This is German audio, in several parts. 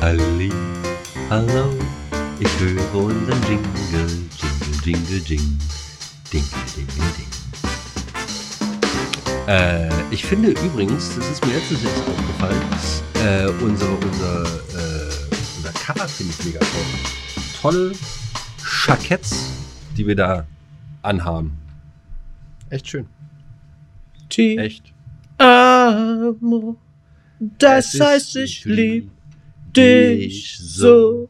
Ali, hallo, ich höre unseren Jingle, Jingle, Jingle, Jingle, Dingle, Dingle, Ding. Äh, ich finde übrigens, das ist mir letztens erst aufgefallen, äh, unsere, unser, äh, unser Cover finde ich mega toll. Tolle Jacketts, die wir da anhaben. Echt schön. T Echt. Amo. Das Es heißt, ich lieb dich so.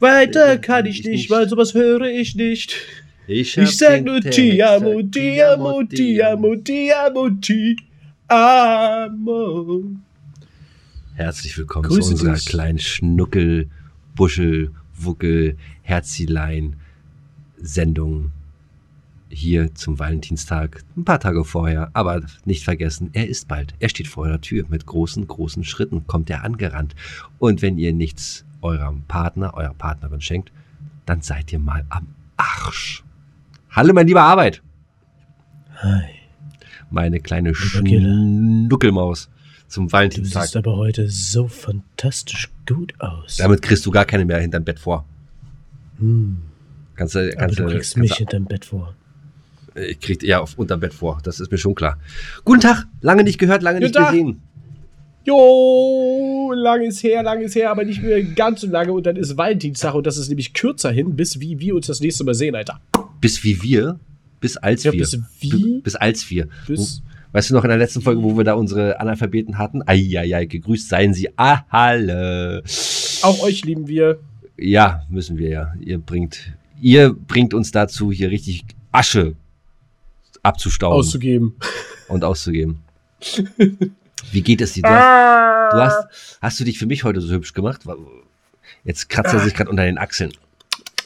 Weiter kann ich nicht, weil sowas höre ich nicht. Ich, Ich sag nur Ti amo, Ti amo, Ti amo, Ti amo, Ti amo. Herzlich willkommen Grüße zu unserer dich. kleinen Schnuckel, Buschel, Wuckel, Herzilein Sendung hier zum Valentinstag. Ein paar Tage vorher, aber nicht vergessen, er ist bald. Er steht vor der Tür. Mit großen, großen Schritten kommt er angerannt. Und wenn ihr nichts eurem Partner, eurer Partnerin schenkt, dann seid ihr mal am Arsch. Hallo, mein lieber Arbeit. Hi, Meine kleine. Schnuckelmaus zum du Valentinstag. siehst aber heute so fantastisch gut aus. Damit kriegst du gar keine mehr hinterm Bett vor. Hm, Kannst du, aber kannst du du, kriegst kannst mich du, hinterm Bett vor. Ich krieg eher auf unterm Bett vor. Das ist mir schon klar. Guten Tag. Lange nicht gehört, lange nicht Guten Tag. gesehen. Jo, lang ist her, lang ist her, aber nicht mehr ganz so lange. Und dann ist Valentinstag und das ist nämlich kürzer hin, bis wie wir uns das nächste Mal sehen, Alter. Bis wie wir. Bis als Ja, wir. bis wie? Bis als wir. Bis- Weißt du noch in der letzten Folge, wo wir da unsere Analphabeten hatten? Eieiei, gegrüßt seien sie Ah, alle. Auch euch lieben wir. Ja, müssen wir ja. Ihr bringt, ihr bringt uns dazu, hier richtig Asche abzustauben auszugeben. und auszugeben. Wie geht es dir? Du hast, du hast, hast du dich für mich heute so hübsch gemacht? Jetzt kratzt er sich gerade unter den Achseln.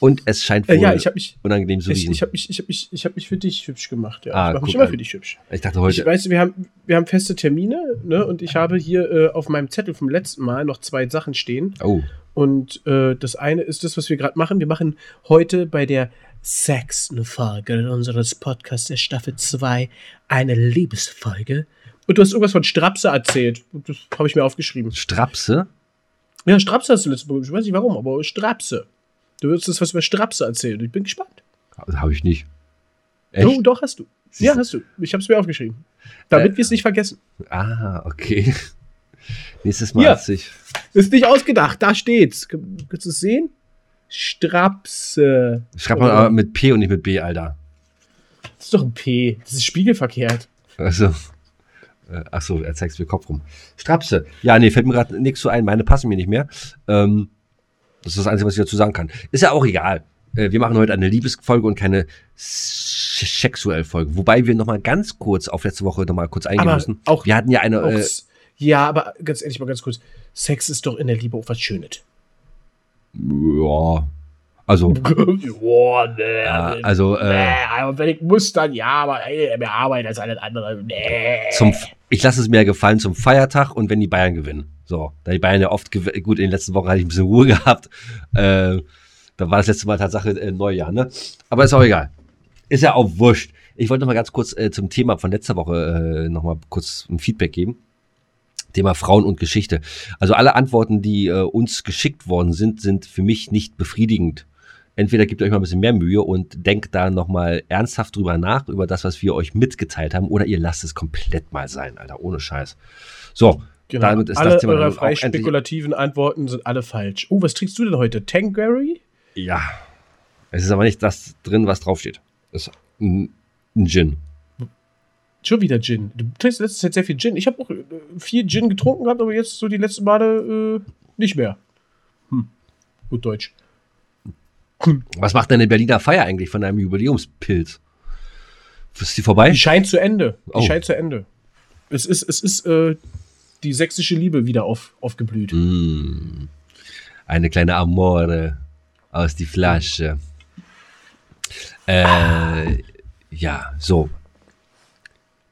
Und es scheint wohl Äh, ja, ich habe mich, unangenehm zu ich, riechen. ich habe mich, ich habe mich, ich habe mich für dich hübsch gemacht. Ja. Ah, ich mache mich immer an. für dich hübsch. Ich dachte Ich heute, weiß, wir haben, wir haben feste Termine, ne? Und ich habe hier äh, auf meinem Zettel vom letzten Mal noch zwei Sachen stehen. oh, Und äh, das eine ist das, was wir gerade machen. Wir machen heute bei der sechsten Folge unseres Podcasts der Staffel 2 eine Liebesfolge. Und du hast irgendwas von Strapse erzählt. Das habe ich mir aufgeschrieben. Strapse? Ja, Strapse hast du letztes Mal. Ich weiß nicht warum, aber Strapse. Du wirst uns was über Strapse erzählen. Ich bin gespannt. Habe ich nicht. Echt? Oh, doch, hast du. Siehst Ja, hast du. Ich habe es mir aufgeschrieben. Damit Äh, wir es nicht vergessen. Ah, okay. Nächstes Mal Ja. sich. Ist nicht ausgedacht. Da steht's. Kannst du es sehen? Strapse. Schreibt man aber mit P und nicht mit B, Alter. Das ist doch ein P. Das ist spiegelverkehrt. Also. Äh, ach so, er zeigt mir Kopf rum. Strapse. Ja, nee, fällt mir gerade nichts so ein. Meine passen mir nicht mehr. Ähm, das ist das Einzige, was ich dazu sagen kann. Ist ja auch egal. Äh, wir machen heute eine Liebesfolge und keine sexuell Folge. Wobei wir noch mal ganz kurz auf letzte Woche noch mal kurz eingehen Aber müssen. auch- wir hatten ja eine. Auch Äh, ja, aber ganz ehrlich mal ganz kurz. Sex ist doch in der Liebe auch was Schönes. Ja. Also. Boah, nee, also, äh, nee, aber wenn ich muss, dann ja, aber ey, mehr Arbeit als alles andere. Nee. zum, ich lasse es mir gefallen zum Feiertag und wenn die Bayern gewinnen. So, da die Bayern ja oft gut in den letzten Wochen hatte ich ein bisschen Ruhe gehabt. Äh, da war das letzte Mal Tatsache äh, Neujahr, ne? Aber ist auch egal. Ist ja auch wurscht. Ich wollte noch mal ganz kurz äh, zum Thema von letzter Woche äh, noch mal kurz ein Feedback geben. Thema Frauen und Geschichte. Also alle Antworten, die äh, uns geschickt worden sind, sind für mich nicht befriedigend. Entweder gebt euch mal ein bisschen mehr Mühe und denkt da noch mal ernsthaft drüber nach, über das, was wir euch mitgeteilt haben, oder ihr lasst es komplett mal sein, Alter, ohne Scheiß. So, Genau. damit ist alle das Thema eure frei spekulativen Antworten sind alle falsch. Oh, was trinkst du denn heute? Tanqueray? ja. Es ist aber nicht das drin, was draufsteht. Es ist ein Gin. Schon wieder Gin. Du trinkst letzte Zeit sehr viel Gin. Ich habe auch äh, viel Gin getrunken gehabt, aber jetzt so die letzten Male äh, nicht mehr. Hm. Gut Deutsch. Was macht denn eine Berliner Feier eigentlich von einem Jubiläumspilz? Ist die vorbei? Die scheint zu Ende. Die Oh. scheint zu Ende. Es ist, es ist äh, die sächsische Liebe wieder auf, aufgeblüht. Mm. Eine kleine Amore aus die Flasche. Äh, ja, so.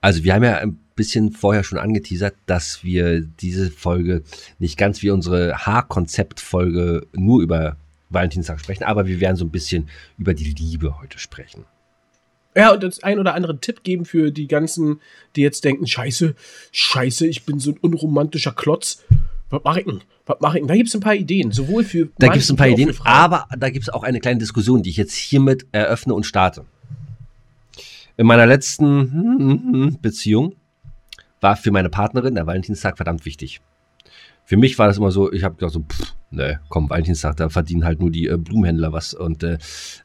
Also wir haben ja ein bisschen vorher schon angeteasert, dass wir diese Folge nicht ganz wie unsere Haarkonzept-Folge nur über Valentinstag sprechen, aber wir werden so ein bisschen über die Liebe heute sprechen. Ja, und das ein oder andere Tipp geben für die ganzen, die jetzt denken, scheiße, scheiße, ich bin so ein unromantischer Klotz. Was mache ich denn? Was mache ich denn? Da gibt es ein paar Ideen, sowohl für Da gibt es ein paar Ideen, aber da gibt es auch eine kleine Diskussion, die ich jetzt hiermit eröffne und starte. In meiner letzten Beziehung war für meine Partnerin der Valentinstag verdammt wichtig. Für mich war das immer so, ich habe gedacht so, pff, ne, komm, Valentinstag, da verdienen halt nur die äh, Blumenhändler was und äh,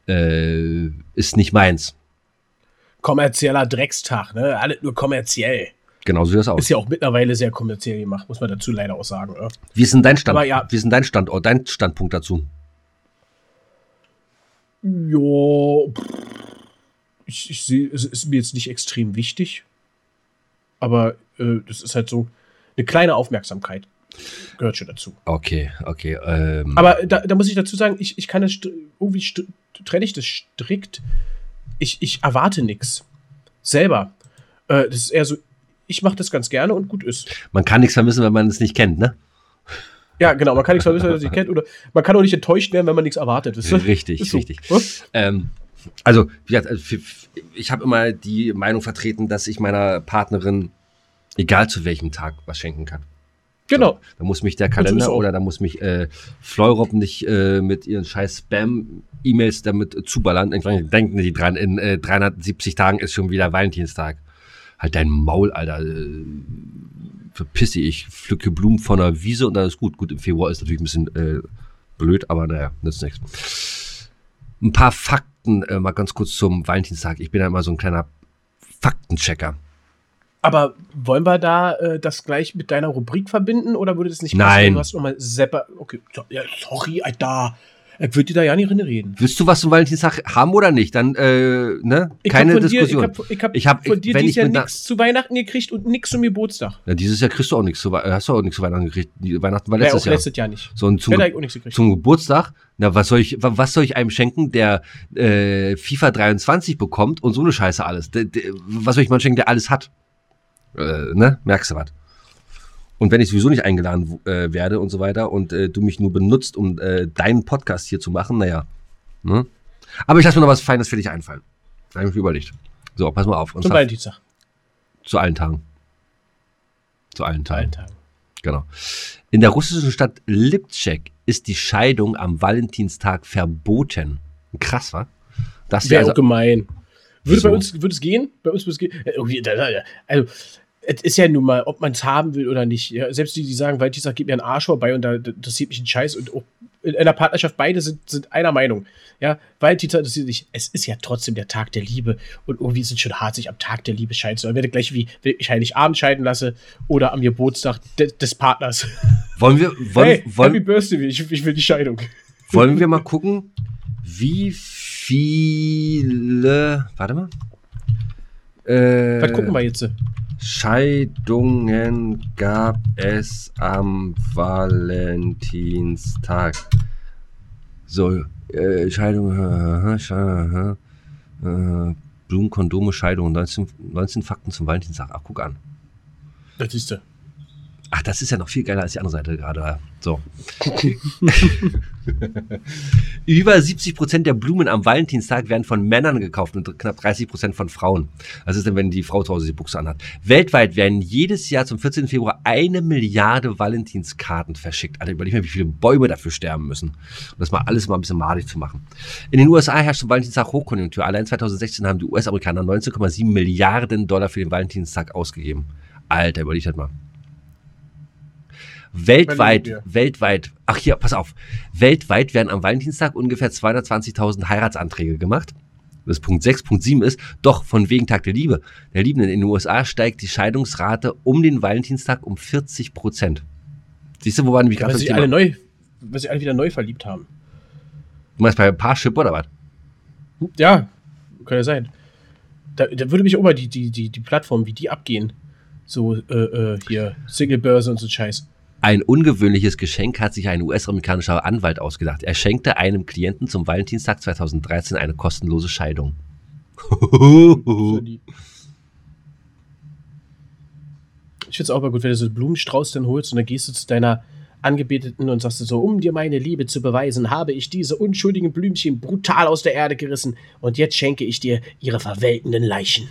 äh, ist nicht meins. kommerzieller Dreckstag, ne? Alles nur kommerziell. Genau so sieht das aus. Ist ja auch mittlerweile sehr kommerziell gemacht, muss man dazu leider auch sagen. Ne? Wie ist denn dein Stand, Aber ja. wie ist denn dein Standort, dein Standpunkt dazu? Jo, pff, ich, ich sehe, es ist mir jetzt nicht extrem wichtig, aber äh, das ist halt so eine kleine Aufmerksamkeit gehört schon dazu. Okay, okay. Ähm, Aber da, da muss ich dazu sagen, ich, ich kann das irgendwie trenne ich das strikt. Ich, ich erwarte nichts selber. Äh, das ist eher so, ich mache das ganz gerne und gut ist. man kann nichts vermissen, wenn man es nicht kennt, ne? Ja, genau, man kann nichts vermissen, wenn man es nicht kennt. Oder man kann auch nicht enttäuscht werden, wenn man nichts erwartet. Richtig, so. richtig. Ne? Ähm, also, wie gesagt, also ich habe immer die Meinung vertreten, dass ich meiner Partnerin, egal zu welchem Tag, was schenken kann. Genau. Da muss mich der so Kalender oder da muss mich äh, Fleurop nicht äh, mit ihren scheiß Spam-E-Mails damit zuballern. Irgendwann denken die dran, in äh, 370 Tagen ist schon wieder Valentinstag. Halt dein Maul, Alter. Äh, verpiss dich, ich pflücke Blumen von der Wiese und dann ist gut. Gut, im Februar ist natürlich ein bisschen äh, blöd, aber naja, nützt nichts. Ein paar Fakten äh, mal ganz kurz zum Valentinstag. Ich bin ja immer so ein kleiner Faktenchecker. Aber wollen wir da äh, das gleich mit deiner Rubrik verbinden oder würde das nicht Nein. Du hast nochmal Sepper. Okay, ja, sorry, Alter. Ich würde dir da ja nicht reden. Willst du was zum Valentinstag haben oder nicht? Dann, äh, ne? Ich Keine hab von dir, Diskussion. ich habe ich hab Ich hab- von dir dieses Jahr nichts zu Weihnachten gekriegt und nichts zum Geburtstag. Ja, dieses Jahr kriegst du auch nichts zu, Wei- äh, hast du auch nichts zu Weihnachten gekriegt. Die Weihnachten war Ja, letztes auch Jahr. letztes Jahr nicht. So, und zum, Hätte Ge ich auch nichts gekriegt. zum Geburtstag, na, was soll ich, wa- was soll ich einem schenken, der äh, FIFA 23 bekommt und so eine Scheiße alles? Der, der, was soll ich mal schenken, der alles hat? Äh, ne? Merkst du was? Und wenn ich sowieso nicht eingeladen äh, werde und so weiter und äh, du mich nur benutzt, um äh, deinen Podcast hier zu machen, naja. Ne? Aber ich lasse mir noch was Feines für dich einfallen. Da habe ich mir überlegt. So, pass mal auf. Und Zum Valentinstag. zu allen Tagen. Zu allen Tagen. Allen Tagen. Genau. In der russischen Stadt Lipzek ist die Scheidung am Valentinstag verboten. Krass, wa? Das Wäre also, auch gemein. Würde bei uns, würde es gehen? Bei uns würde es gehen. Äh, Also, es ist ja nun mal, ob man es haben will oder nicht. Ja, selbst die, die sagen, Valentinstag gibt mir einen Arsch vorbei und da interessiert mich ein Scheiß. Und auch in einer Partnerschaft beide sind, sind einer Meinung. Ja, Valentinstag interessiert sich. Es ist ja trotzdem der Tag der Liebe. Und irgendwie ist es schon hart, sich am Tag der Liebe scheiden zu lassen. Werde gleich wie, wenn ich Heiligabend scheiden lasse oder am Geburtstag de, des Partners. wollen wir, wollen, hey, Happy wollen, Birthday, ich, ich will die Scheidung. wollen wir mal gucken, wie viele, warte mal. Äh, Was gucken wir jetzt? Scheidungen gab es am Valentinstag. So, äh, Scheidung, äh, äh, äh, äh, Blumen, Kondome, Scheidung, 19, 19 Fakten zum Valentinstag. Ach, guck an. Das siehst du. Ach, das ist ja noch viel geiler als die andere Seite gerade. So. Über 70 Prozent der Blumen am Valentinstag werden von Männern gekauft und knapp 30 Prozent von Frauen. Was ist denn, wenn die Frau zu Hause die Buchse anhat? Weltweit werden jedes Jahr zum 14. Februar eine Milliarde Valentinskarten verschickt. Alter, überleg mal, wie viele Bäume dafür sterben müssen. Um das mal alles mal ein bisschen madig zu machen. In den USA herrscht zum Valentinstag Hochkonjunktur. Allein 2016 haben die US-Amerikaner 19,7 Milliarden Dollar für den Valentinstag ausgegeben. Alter, überleg das mal. Weltweit, weltweit, ach hier, pass auf. Weltweit werden am Valentinstag ungefähr 220.000 Heiratsanträge gemacht. Das ist Punkt 6. Punkt 7 ist, doch von wegen Tag der Liebe. Der Liebenden in den USA steigt die Scheidungsrate um den Valentinstag um 40 Prozent. Siehst du, wo waren wir gerade Weil das Thema? alle neu, weil sich alle wieder neu verliebt haben. Du meinst bei Parship oder was? Ja, kann ja sein. Da, da würde mich auch mal die, die, die, die Plattform, wie die abgehen. So, äh, äh, hier, Single-Börse und so Scheiß. Ein ungewöhnliches Geschenk hat sich ein US-amerikanischer Anwalt ausgedacht. Er schenkte einem Klienten zum Valentinstag 2013 eine kostenlose Scheidung. Ich finde es auch mal gut, wenn du so einen Blumenstrauß dann holst und dann gehst du zu deiner Angebeteten und sagst so, um dir meine Liebe zu beweisen, habe ich diese unschuldigen Blümchen brutal aus der Erde gerissen und jetzt schenke ich dir ihre verwelkenden Leichen.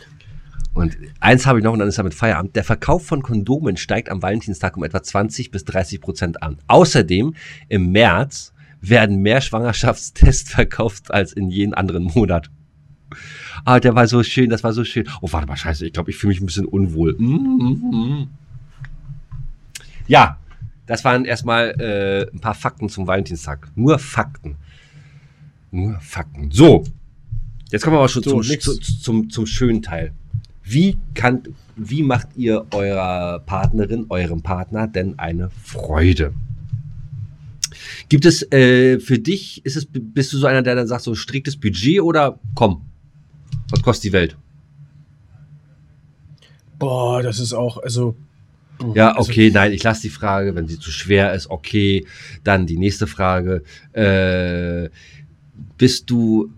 Und eins habe ich noch und dann ist damit Feierabend. Der Verkauf von Kondomen steigt am Valentinstag um etwa 20 bis 30 Prozent an. Außerdem im März werden mehr Schwangerschaftstests verkauft als in jedem anderen Monat. Ah, der war so schön, das war so schön. Oh, warte mal, scheiße, ich glaube, ich fühle mich ein bisschen unwohl. Mm, mm, mm. Ja, das waren erstmal äh, ein paar Fakten zum Valentinstag. Nur Fakten. Nur Fakten. So, jetzt kommen wir aber schon So, zum, nix. zu, zum, zum schönen Teil. Wie, kann, wie macht ihr eurer Partnerin, eurem Partner denn eine Freude? Gibt es äh, für dich, ist es, bist du so einer, der dann sagt, so striktes Budget oder komm, was kostet die Welt? Boah, das ist auch, also. Ja, also- okay, nein, ich lasse die Frage, wenn sie zu schwer ist, okay. Dann die nächste Frage. Äh, bist du,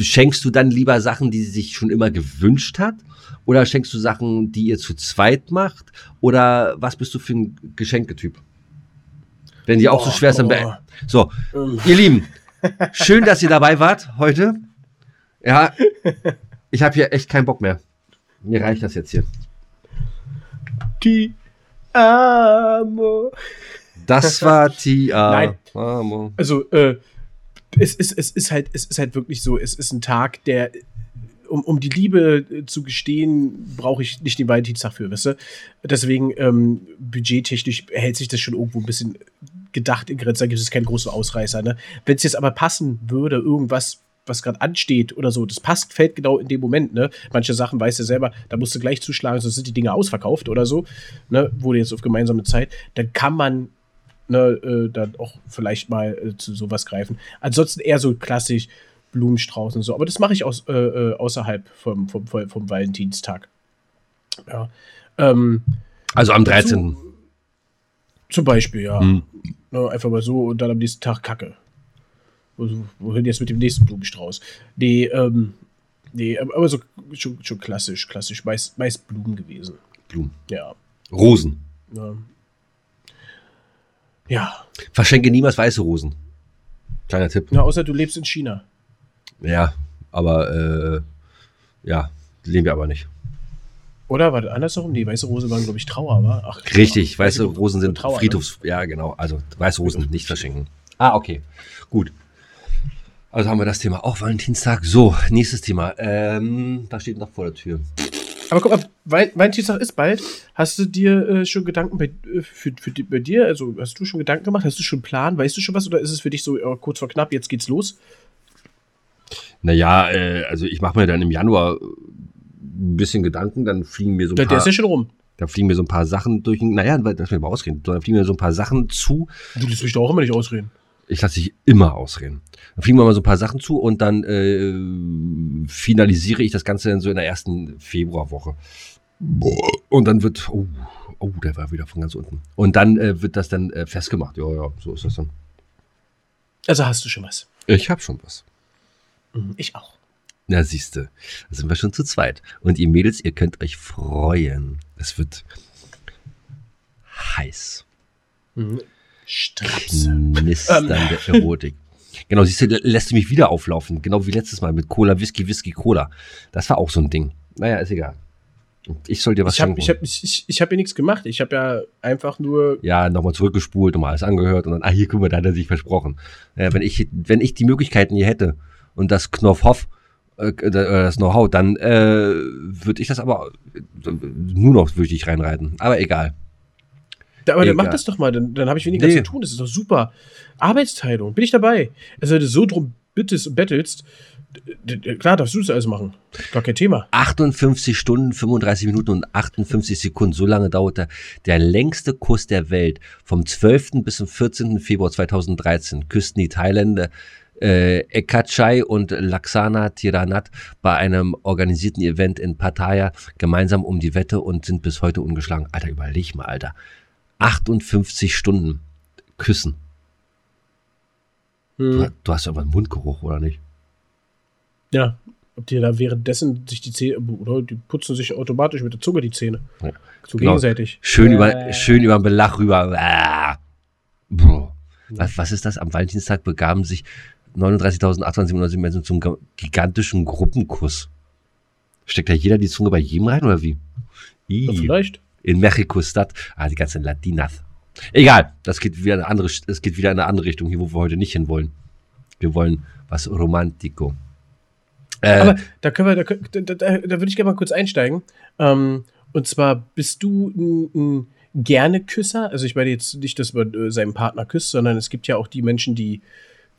schenkst du dann lieber Sachen, die sie sich schon immer gewünscht hat? Oder schenkst du Sachen, die ihr zu zweit macht? Oder was bist du für ein Geschenketyp? Wenn die auch so Boah, schwer boah. be- So, Ähm, ihr Lieben, schön, dass ihr dabei wart heute. Ja, ich habe hier echt keinen Bock mehr. Mir reicht das jetzt hier. Die Amo. Das war. Nein. Amo. Also, äh, es ist, es ist halt, es ist halt wirklich so, es ist ein Tag, der, um, um die Liebe äh, zu gestehen, brauche ich nicht den Valentinstag für, weißt du? Deswegen, ähm, budgettechnisch hält sich das schon irgendwo ein bisschen gedacht in Grenzen, da gibt es keinen großen Ausreißer, ne? Wenn es jetzt aber passen würde, irgendwas, was gerade ansteht oder so, das passt, fällt genau in dem Moment, ne? Manche Sachen weißt du selber, da musst du gleich zuschlagen, sonst sind die Dinge ausverkauft oder so, ne? Wurde jetzt auf gemeinsame Zeit, dann kann man ne, äh, dann auch vielleicht mal äh, zu sowas greifen. Ansonsten eher so klassisch Blumenstrauß und so. Aber das mache ich aus, äh, äh, außerhalb vom, vom, vom, Valentinstag. Ja. Ähm, Also am Dazu- 13. zum Beispiel, ja. Hm. Ne, einfach mal so und dann am nächsten Tag Kacke. Also, wohin jetzt mit dem nächsten Blumenstrauß? Nee, ähm, nee, aber so schon, schon klassisch, klassisch. Meist, meist Blumen gewesen. Blumen. Ja. Rosen. Ne. Ja. Verschenke niemals weiße Rosen. Kleiner Tipp. Na, außer du lebst in China. Ja, aber äh, ja, leben wir aber nicht. Oder war das andersherum? Nee, weiße Rose waren, glaube ich, Trauer, war? Ach, Richtig, Trauer. weiße Rosen sind Trauer, ne? Friedhofs. Ja, genau. Also weiße Rosen nicht verschenken. Ah, okay. Gut. Also haben wir das Thema auch Valentinstag. So, nächstes Thema. Ähm, da steht noch vor der Tür. Aber guck mal, Valentinstag ist bald. Hast du dir äh, schon Gedanken bei, äh, für, für, die- bei dir? Also hast du schon Gedanken gemacht? Hast du schon einen Plan? Weißt du schon was? Oder ist es für dich so äh, kurz vor knapp, jetzt geht's los? Naja, äh, also ich mache mir dann im Januar äh, ein bisschen Gedanken, dann fliegen mir so ein Der, der paar, ist ja schon rum. da fliegen mir so ein paar Sachen durch. den- Naja, lass mich mal ausreden. Dann fliegen mir so ein paar Sachen zu, Du lässt mich doch auch immer nicht ausreden. Ich lasse dich immer ausreden. Dann fliegen wir mal so ein paar Sachen zu und dann äh, finalisiere ich das Ganze dann so in der ersten Februarwoche. Und dann wird, oh, oh, der war wieder von ganz unten. Und dann äh, wird das dann äh, festgemacht. Ja, ja, so ist das dann. Also hast du schon was. Ich habe schon was. Mhm, Ich auch. Na, siehste, da sind wir schon zu zweit. Und ihr Mädels, ihr könnt euch freuen. Es wird heiß. Knisternde Erotik. Genau, siehst du, lässt du mich wieder auflaufen. Genau wie letztes Mal mit Cola, Whisky, Whisky, Cola. Das war auch so ein Ding. Naja, ist egal. Ich soll dir was Ich habe schenken. ich hab, ich, ich, hab hier nichts gemacht. Ich habe ja einfach nur. ja, nochmal zurückgespult, nochmal alles angehört und dann, ah, hier, guck mal, da hat er sich versprochen. Ja, wenn, ich, wenn ich die Möglichkeiten hier hätte und das Knopfhoff, äh, äh, das Know-how, dann äh, würde ich das aber äh, nur noch würde ich reinreiten. Aber egal. Da, aber dann Egal. mach das doch mal, dann, dann habe ich weniger Nee. zu tun. Das ist doch super. Arbeitsteilung, bin ich dabei. Also, wenn du so drum bittest und bettelst, klar darfst du das alles machen. Gar kein Thema. 58 Stunden, 35 Minuten und 58 Sekunden. So lange dauerte der längste Kuss der Welt. Vom 12. bis zum 14. Februar 2013 küssten die Thailänder äh, Ekachai und Laksana Tiranat bei einem organisierten Event in Pattaya gemeinsam um die Wette und sind bis heute ungeschlagen. Alter, überleg mal, Alter. 58 Stunden küssen. Du, Hm. du hast aber einen Mundgeruch, oder nicht? Ja. Ob die da währenddessen sich die Zähne, oder die putzen sich automatisch mit der Zunge die Zähne. Ja. So Genau. gegenseitig. Schön über, Äh. schön über den Belach rüber. Ah. Was, was ist das? Am Valentinstag begaben sich 39.807 Menschen zum ga- gigantischen Gruppenkuss. Steckt da jeder die Zunge bei jedem rein oder wie? Ja, vielleicht. In Mexiko-Stadt. Ah, die ganzen Latinas. Egal, das geht wieder in eine andere, das geht wieder in eine andere Richtung, hier, wo wir heute nicht hinwollen. Wir wollen was Romantico. Äh, Aber da können wir, da, da, da, da würde ich gerne mal kurz einsteigen. Ähm, und zwar bist du ein, ein gerne Küsser? Also ich meine jetzt nicht, dass man äh, seinen Partner küsst, sondern es gibt ja auch die Menschen, die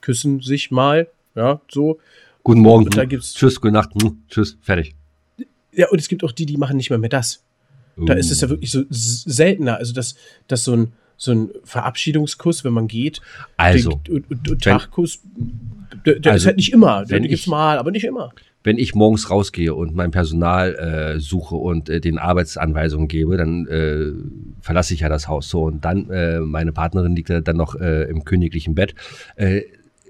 küssen sich mal, ja, so. guten Morgen. und da gibt's- Tschüss, gute Nacht. hm, Tschüss, fertig. Ja, und es gibt auch die, die machen nicht mehr mehr das. Da ist es ja wirklich so seltener. Also, dass, dass so ein, so ein Verabschiedungskuss, wenn man geht, Also, Tagkuss, der, der Also, ist halt nicht immer. Den gibt's ich- mal, aber nicht immer. wenn ich morgens rausgehe und mein Personal äh, suche und äh, den Arbeitsanweisungen gebe, dann äh, verlasse ich ja das Haus so und dann äh, meine Partnerin liegt ja dann noch äh, im königlichen Bett. Äh,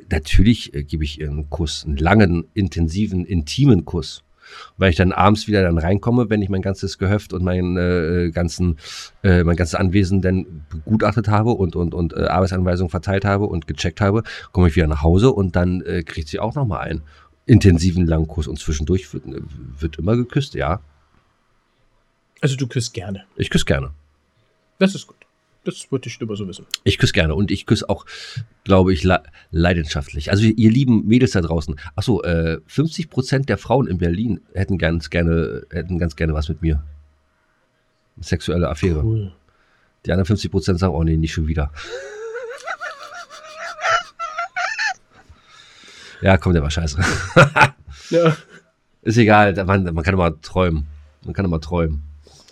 natürlich gebe ich ihr einen Kuss, einen langen, intensiven, intimen Kuss. Weil ich dann abends wieder dann reinkomme, wenn ich mein ganzes Gehöft und mein äh, ganzen, äh, mein ganzes Anwesen dann begutachtet habe und und und äh, Arbeitsanweisungen verteilt habe und gecheckt habe, komme ich wieder nach Hause und dann äh, kriegt sie auch noch mal einen intensiven langen Kuss und zwischendurch wird, wird immer geküsst, ja. Also, du küsst gerne. Ich küsse gerne. Das ist gut. Das würde ich immer so wissen. Ich küsse gerne und ich küsse auch, glaube ich, le leidenschaftlich. Also ihr lieben Mädels da draußen. Achso, äh, 50 Prozent der Frauen in Berlin hätten ganz gerne, hätten ganz gerne was mit mir. Sexuelle Affäre. Cool. Die anderen 50 Prozent sagen, oh nee, nicht schon wieder. ja, komm, der war scheiße. Ja. Ist egal, man, man kann immer träumen. Man kann immer träumen.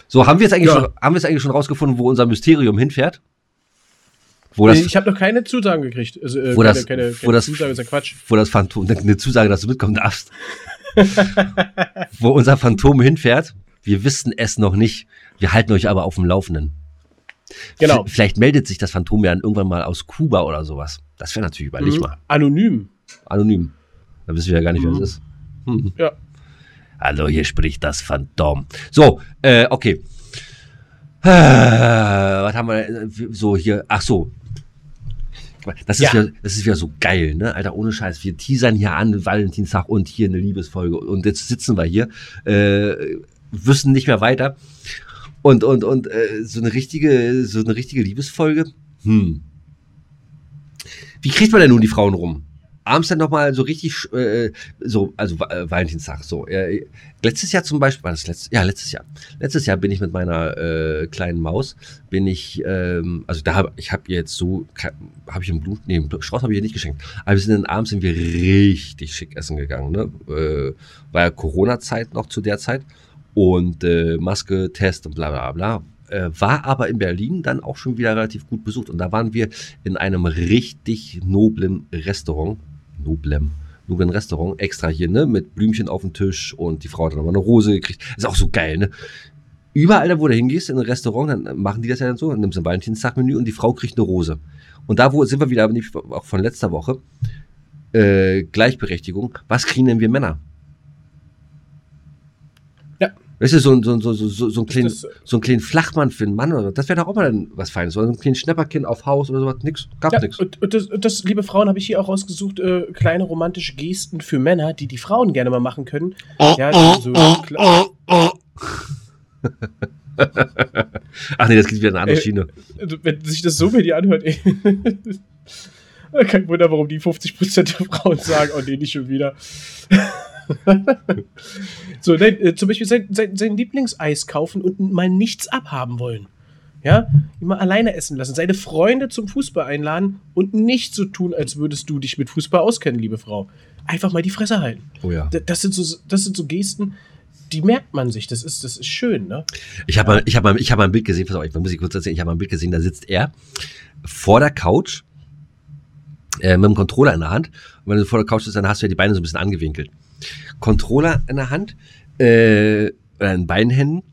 So, haben wir jetzt eigentlich, Ja. schon, haben wir jetzt eigentlich schon rausgefunden, wo unser Mysterium hinfährt? Wo das, ich habe noch keine Zusagen gekriegt. Also, äh, Wo keine, das- keine, wo keine das- Zusage ist ja Quatsch. wo das Phantom, eine Zusage, dass du mitkommen darfst. wo unser Phantom hinfährt, wir wissen es noch nicht. Wir halten euch aber auf dem Laufenden. Genau. V vielleicht meldet sich das Phantom ja dann irgendwann mal aus Kuba oder sowas. Das wäre natürlich überleg Mhm. mal. Anonym. Anonym. Da wissen wir ja gar nicht, wer das ist. Hm. Ja. Hallo, hier spricht das Phantom. So, äh, okay. Äh, was haben wir denn? so hier? Ach so. Das ist, Ja. wieder, das ist wieder so geil, ne? Alter, ohne Scheiß. Wir teasern hier an, Valentinstag und hier eine Liebesfolge. Und jetzt sitzen wir hier, äh, wissen nicht mehr weiter. Und, und, und äh, so eine richtige, so eine richtige Liebesfolge. Hm. Wie kriegt man denn nun die Frauen rum? Abends dann nochmal so richtig, äh, so, also äh, Valentinstag, so. Äh, letztes Jahr zum Beispiel, war das letztes, ja, letztes Jahr. Letztes Jahr bin ich mit meiner äh, kleinen Maus, bin ich, ähm, also da habe ich habe jetzt so, habe ich einen Blut, nee, Strauß habe ich ihr nicht geschenkt. Aber wir sind dann abends sind wir richtig schick essen gegangen, ne? Äh, war ja Corona-Zeit noch zu der Zeit und äh, Maske, Test und bla bla bla. Äh, war aber in Berlin dann auch schon wieder relativ gut besucht. Und da waren wir in einem richtig noblen Restaurant. Noblem. Noblen Restaurant, extra hier, ne? Mit Blümchen auf dem Tisch und die Frau hat dann nochmal eine Rose gekriegt. Ist auch so geil, ne? Überall, da wo du hingehst, in ein Restaurant, dann machen die das ja dann so, dann nimmst du ein Valentinstagmenü und die Frau kriegt eine Rose. Und da wo sind wir wieder, auch von letzter Woche, äh, Gleichberechtigung. Was kriegen denn wir Männer? Weißt du, so, ein- so, ein- so, so, so, so, ein kleinen, Das- so einen kleinen Flachmann für einen Mann oder so. Das wäre doch auch mal was Feines. Oder so ein kleines Schnäpperkind auf Haus oder sowas. Nix. Gab Ja, nix. und, und, das, und das, liebe Frauen, habe ich hier auch rausgesucht, äh, kleine romantische Gesten für Männer, die die Frauen gerne mal machen können. Ja, so klar, Ach nee, das geht wieder in eine andere Äh, Schiene. also, wenn sich das so mit dir anhört, ey. Kein Wunder, warum die 50% der Frauen sagen, oh nee, nicht schon wieder. so, nein, äh, zum Beispiel sein, sein, sein Lieblingseis kaufen und mal nichts abhaben wollen. Ja, immer alleine essen lassen, seine Freunde zum Fußball einladen und nicht so tun, als würdest du dich mit Fußball auskennen, liebe Frau. Einfach mal die Fresse halten. Oh ja. D- Das sind so, das sind so Gesten, die merkt man sich. Das ist, das ist schön, ne? Ich habe mal, ich hab mal, ich hab mal ein Bild gesehen, pass auf, ich muss ich kurz erzählen, ich habe mal ein Bild gesehen, da sitzt er vor der Couch äh, mit dem Controller in der Hand. Und wenn du vor der Couch sitzt, dann hast du ja die Beine so ein bisschen angewinkelt. Controller in der Hand, äh, oder in beiden Händen.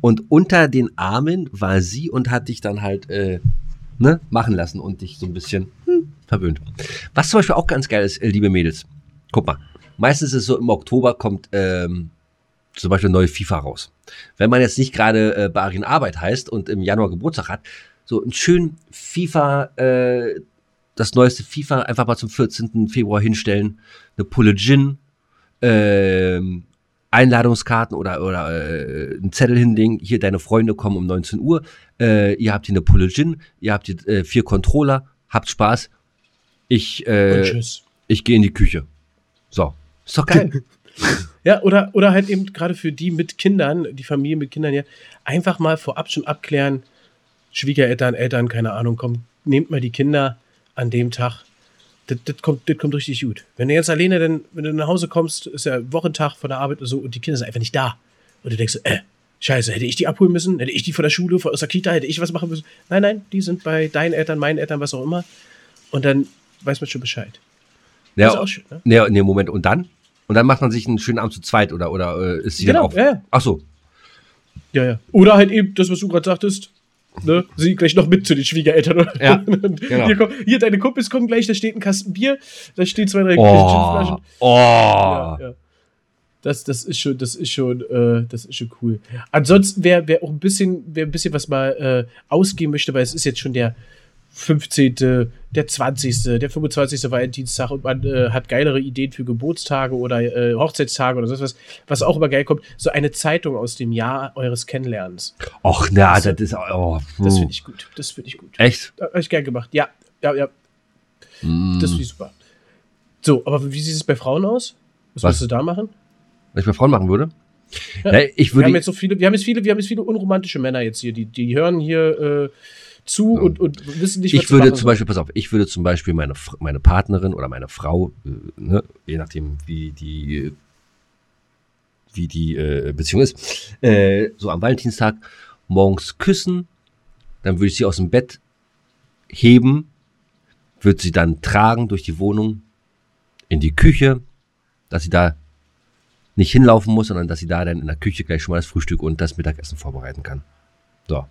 Und unter den Armen war sie und hat dich dann halt äh, ne, machen lassen und dich so ein bisschen hm, verwöhnt. Was zum Beispiel auch ganz geil ist, äh, liebe Mädels. Guck mal, meistens ist es so, im Oktober kommt ähm, zum Beispiel neue FIFA raus. Wenn man jetzt nicht gerade äh, Barin Arbeit heißt und im Januar Geburtstag hat, so ein schön FIFA, äh, das neueste FIFA einfach mal zum 14. Februar hinstellen, eine Pulle Gin, ähm, Einladungskarten oder, oder äh, einen Zettel hinlegen, hier deine Freunde kommen um 19 Uhr, äh, ihr habt hier eine Pulle Gin, ihr habt hier äh, vier Controller, habt Spaß, ich, äh, ich gehe in die Küche. So, ist doch geil. Ja, oder, oder halt eben gerade für die mit Kindern, die Familie mit Kindern ja, einfach mal vorab schon abklären, Schwiegereltern, Eltern, keine Ahnung, komm, nehmt mal die Kinder an dem Tag. Das, das, kommt, das kommt richtig gut. Wenn du jetzt alleine, dann, wenn du nach Hause kommst, ist ja Wochentag von der Arbeit oder so und die Kinder sind einfach nicht da. Und du denkst, so, äh, scheiße, hätte ich die abholen müssen? Hätte ich die von der Schule, von, aus der Kita, hätte ich was machen müssen? Nein, nein, die sind bei deinen Eltern, meinen Eltern, was auch immer. Und dann weiß man schon Bescheid. Ja, ist auch schön, ne? nee, nee, Moment, und dann? Und dann macht man sich einen schönen Abend zu zweit oder, oder äh, ist sie Genau, dann auch. ja, ja. Ach so. Ja, ja. Oder halt eben das, was du gerade sagtest. Ne? Sie gleich noch mit zu den Schwiegereltern. oder? Ja, genau. hier, komm, hier, deine Kumpels kommen gleich, da steht ein Kasten Bier, da stehen zwei, drei Oh, Gin-Flaschen. oh. Ja, ja. Das, das ist schon, das ist schon, äh, das ist schon cool. Ansonsten, wer, wer auch ein bisschen, wer ein bisschen was mal äh, ausgeben möchte, weil es ist jetzt schon der 15., der 20., der 25. Valentinstag und man äh, hat geilere Ideen für Geburtstage oder äh, Hochzeitstage oder sonst was, was auch immer geil kommt, so eine Zeitung aus dem Jahr eures Kennenlernens. Och, na, das ist. Oh, Das finde ich gut. Das finde ich gut. Echt? Habe ich gern gemacht. Ja, ja, ja. Mm. Das finde ich super. So, aber wie sieht es bei Frauen aus? Was, Was? würdest du da machen? Wenn ich bei Frauen machen würde? Ja. Nee, ich Wir würde. haben jetzt so viele, wir haben jetzt viele, wir haben jetzt viele unromantische Männer jetzt hier, die, die hören hier äh, zu und, und wissen nicht, ich sie würde zum. Beispiel, pass auf, ich würde zum Beispiel meine, meine Partnerin oder meine Frau, äh, ne, je nachdem, wie die, wie die äh, Beziehung ist, äh, so am Valentinstag morgens küssen, dann würde ich sie aus dem Bett heben, würde sie dann tragen durch die Wohnung in die Küche, dass sie da nicht hinlaufen muss, sondern dass sie da dann in der Küche gleich schon mal das Frühstück und das Mittagessen vorbereiten kann. So.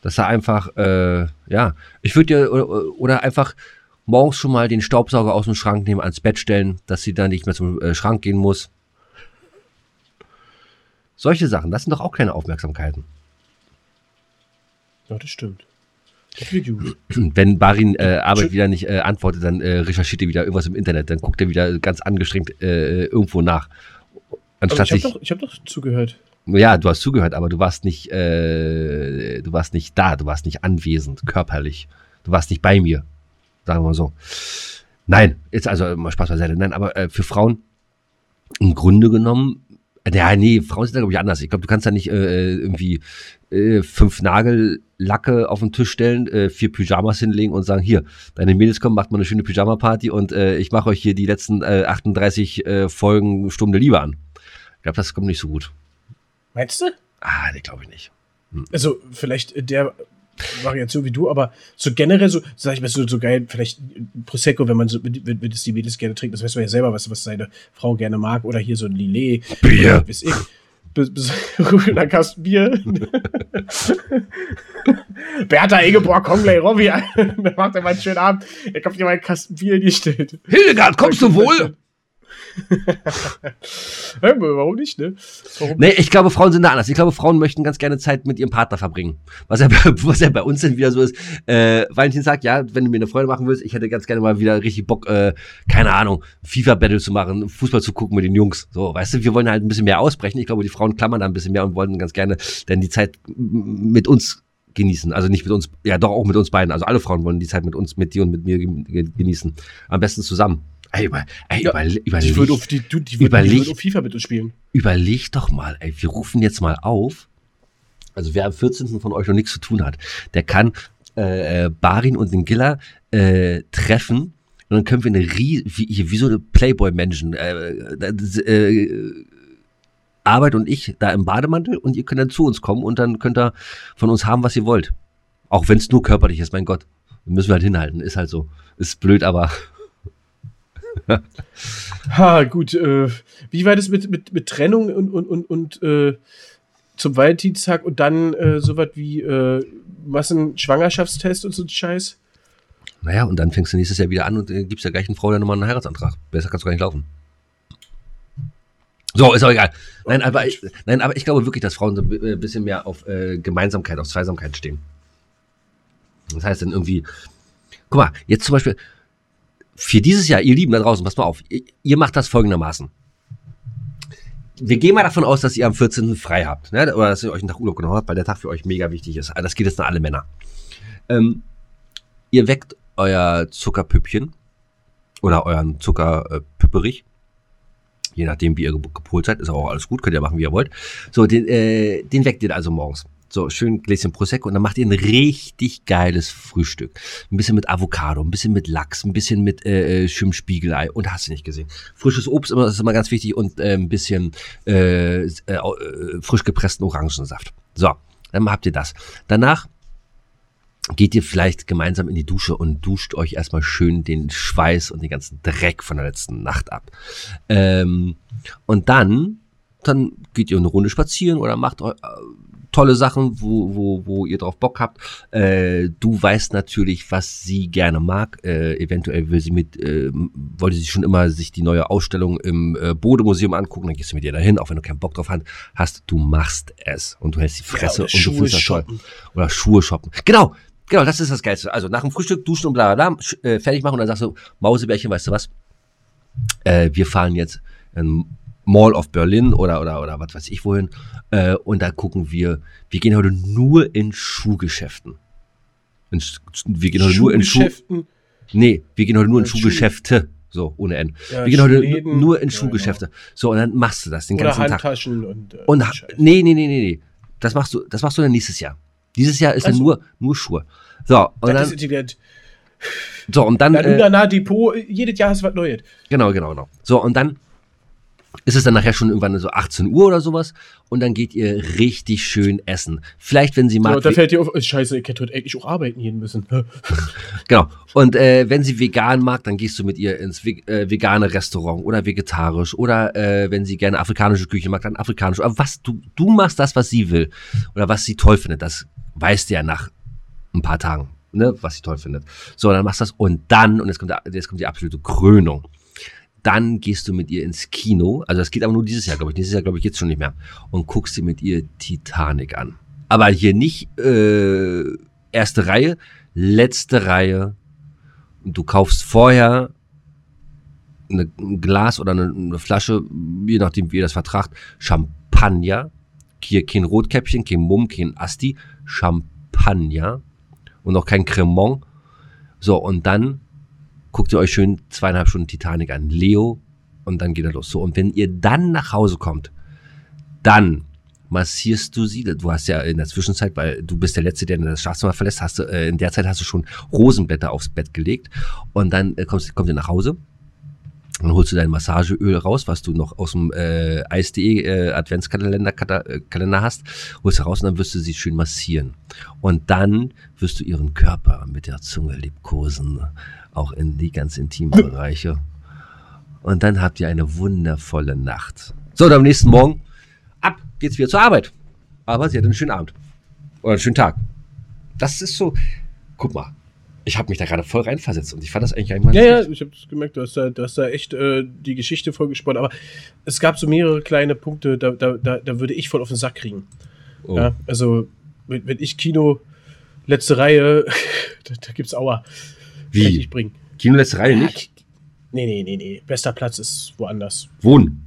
Dass er einfach, äh, ja, ich würde dir, oder, oder einfach morgens schon mal den Staubsauger aus dem Schrank nehmen, ans Bett stellen, dass sie dann nicht mehr zum äh, Schrank gehen muss. Solche Sachen, das sind doch auch keine Aufmerksamkeiten. Ja, das stimmt. Wenn Barin äh, Arbeit wieder nicht äh, antwortet, dann äh, recherchiert er wieder irgendwas im Internet, dann guckt er wieder ganz angestrengt äh, irgendwo nach. Aber Anstatt ich sich, habe doch, ich hab doch zugehört. Ja, du hast zugehört, aber du warst nicht, äh, du warst nicht da, du warst nicht anwesend, körperlich. Du warst nicht bei mir, sagen wir mal so. Nein, jetzt also mal Spaß beiseite. Nein, aber äh, für Frauen im Grunde genommen, äh, ja, nee, Frauen sind da glaube ich anders. Ich glaube, du kannst da nicht äh, irgendwie äh, fünf Nagellacke auf den Tisch stellen, äh, vier Pyjamas hinlegen und sagen, hier, deine Mädels kommen, macht mal eine schöne Pyjama-Party und äh, ich mache euch hier die letzten äh, 38 äh, Folgen Stunde Liebe an. Ich glaube, das kommt nicht so gut. Meinst du? Ah, nee, glaube ich nicht. Also, vielleicht der Variation wie du, aber so generell so, sag ich mal, so, so geil, vielleicht Prosecco, wenn man so, wenn, wenn es die Mädels gerne trinkt, das weiß man ja selber, was, was seine Frau gerne mag, oder hier so ein Lillet. Bier. Weiß ich. Bis, bis, dann Kasten Bier. Bertha Ingeborg, komm gleich, Robby. Dann macht er mal einen schönen Abend. Er kommt dir mal einen Kasten Bier in die Stellt. Hildegard, kommst du wohl? Warum nicht, ne? Warum Nee, ich glaube, Frauen sind da anders. Ich glaube, Frauen möchten ganz gerne Zeit mit ihrem Partner verbringen. Was ja, bei- was ja bei uns dann wieder so ist. Äh, Valentinstag, ja, wenn du mir eine Freude machen willst, ich hätte ganz gerne mal wieder richtig Bock, äh, keine Ahnung, FIFA-Battle zu machen, Fußball zu gucken mit den Jungs. So, weißt du, wir wollen halt ein bisschen mehr ausbrechen. Ich glaube, die Frauen klammern da ein bisschen mehr und wollen ganz gerne dann die Zeit mit uns genießen. Also nicht mit uns, ja doch auch mit uns beiden. Also alle Frauen wollen die Zeit mit uns, mit dir und mit mir ge- ge- genießen. Am besten zusammen. Ey, über, ey, Ja, überle überleg, würde auf, die, du- die die würde auf FIFA mit uns spielen. überleg doch mal, ey, wir rufen jetzt mal auf. Also wer am 14. von euch noch nichts zu tun hat, der kann äh, äh, Barin und den Giller äh, treffen und dann können wir eine wie, wie so eine Playboy-Menschen äh, das, äh, Arbeit und ich da im Bademantel und ihr könnt dann zu uns kommen und dann könnt ihr von uns haben, was ihr wollt. Auch wenn es nur körperlich ist, mein Gott. Müssen wir halt hinhalten, ist halt so. Ist blöd, aber Ha, gut. Äh, wie war das mit, mit, mit Trennung und, und, und, und äh, zum Valentinstag und dann äh, sowas wie äh, Massenschwangerschaftstest und so ein Scheiß? naja, und dann fängst du nächstes Jahr wieder an und äh, gibst der gleichen Frau dann nochmal einen Heiratsantrag. Besser kannst du gar nicht laufen. So, ist auch egal. Nein, aber ich, nein, aber ich glaube wirklich, dass Frauen so ein bi- bisschen mehr auf äh, Gemeinsamkeit, auf Zweisamkeit stehen. Das heißt dann irgendwie, guck mal, jetzt zum Beispiel, für dieses Jahr, ihr Lieben da draußen, passt mal auf, ihr, macht das folgendermaßen. wir gehen mal davon aus, dass ihr am 14. frei habt, ne? oder dass ihr euch einen Tag Urlaub genommen habt, weil der Tag für euch mega wichtig ist. Das geht jetzt an alle Männer. Ähm, ihr weckt euer Zuckerpüppchen oder euren Zuckerpüpperich. Je nachdem, wie ihr gepolt seid, ist auch alles gut, könnt ihr machen, wie ihr wollt. So, den, äh, den weckt ihr also morgens. So, schön Gläschen Prosecco und dann macht ihr ein richtig geiles Frühstück. Ein bisschen mit Avocado, ein bisschen mit Lachs, ein bisschen mit äh, äh schönem Spiegelei und hast du nicht gesehen. Frisches Obst immer, ist immer ganz wichtig und äh, ein bisschen äh, äh, äh, frisch gepressten Orangensaft. So, dann habt ihr das. Danach geht ihr vielleicht gemeinsam in die Dusche und duscht euch erstmal schön den Schweiß und den ganzen Dreck von der letzten Nacht ab. Ähm, und dann, dann geht ihr eine Runde spazieren oder macht äh, tolle Sachen, wo, wo, wo ihr drauf Bock habt. Äh, du weißt natürlich, was sie gerne mag. Äh, eventuell will sie mit, äh, wollte sie schon immer sich die neue Ausstellung im äh, Bodemuseum angucken. Dann gehst du mit ihr dahin, auch wenn du keinen Bock drauf hast. Du machst es und du hältst die Fresse ja, und Schuhe du fühlst das toll. Oder Schuhe shoppen. Genau, Genau, das ist das Geilste. Also nach dem Frühstück duschen und bla bla bla, äh, fertig machen und dann sagst du, Mausebärchen, weißt du was? Äh, wir fahren jetzt in Mall of Berlin oder, oder, oder was weiß ich wohin. Äh, und da gucken wir, wir gehen heute nur in Schuhgeschäften. In, wir gehen heute nur in Schuhgeschäften? Nee, wir gehen heute nur in Schuhgeschäfte. So, ohne N. Ja, wir gehen heute nur in ja, Schuhgeschäfte. Genau. So, und dann machst du das den ganzen Oder Handtaschen Tag. und. Äh, und nee, nee, nee, nee, nee. Das machst du, das machst du dann nächstes Jahr. Dieses Jahr ist also, dann nur, nur Schuhe. So, und dann, so, und dann. Ja, äh, Depot, jedes Jahr hast du was Neues. Genau, genau, genau. So, und dann ist es dann nachher schon irgendwann so 18 Uhr oder sowas und dann geht ihr richtig schön essen. Vielleicht, wenn sie mag. Ja, da fällt dir auf, scheiße, ich hätte heute eigentlich auch arbeiten gehen müssen. genau. Und äh, wenn sie vegan mag, dann gehst du mit ihr ins äh, vegane Restaurant oder vegetarisch oder äh, wenn sie gerne afrikanische Küche mag, dann afrikanisch. Aber was, du, du machst das, was sie will oder was sie toll findet. Das weißt du ja nach ein paar Tagen, ne, was sie toll findet. So, dann machst du das und dann, und jetzt kommt, der, jetzt kommt die absolute Krönung dann gehst du mit ihr ins Kino. Also das geht aber nur dieses Jahr, glaube ich. Dieses Jahr, glaube ich, jetzt schon nicht mehr. Und guckst dir mit ihr Titanic an. Aber hier nicht äh, erste Reihe, letzte Reihe. Und du kaufst vorher eine, ein Glas oder eine, eine, Flasche, je nachdem, wie ihr das vertragt, Champagner. Hier kein Rotkäppchen, kein Mumm, kein Asti. Champagner. Und auch kein Cremant. So, und dann guckt ihr euch schön zweieinhalb Stunden Titanic an. Leo und dann geht er los. So, und wenn ihr dann nach Hause kommt, dann massierst du sie. Du hast ja in der Zwischenzeit, weil du bist der Letzte, der das Schlafzimmer verlässt, hast du, äh, in der Zeit hast du schon Rosenblätter aufs Bett gelegt. Und dann äh, kommst, kommt ihr nach Hause. Dann holst du dein Massageöl raus, was du noch aus dem äh, Eis.de äh, Adventskalender äh, Kalender hast, holst du raus und dann wirst du sie schön massieren. Und dann wirst du ihren Körper mit der Zunge liebkosen auch in die ganz intimen Bereiche. Und dann habt ihr eine wundervolle Nacht. So, und am nächsten Morgen, ab geht's wieder zur Arbeit. Aber sie hat einen schönen Abend. Oder einen schönen Tag. Das ist so, guck mal, ich habe mich da gerade voll reinversetzt und ich fand das eigentlich einmal. Ja, ja, ich habe gemerkt, du hast da, du hast da echt äh, die Geschichte voll gespannt. Aber es gab so mehrere kleine Punkte, da, da, da, da würde ich voll auf den Sack kriegen. Oh. Ja, also, wenn, wenn ich Kino, letzte Reihe, da, da gibt's Aua. Wie? Richtig bringen. Kino letzte Reihe nicht? Nee, nee, nee, nee. Bester Platz ist woanders. Wohnen.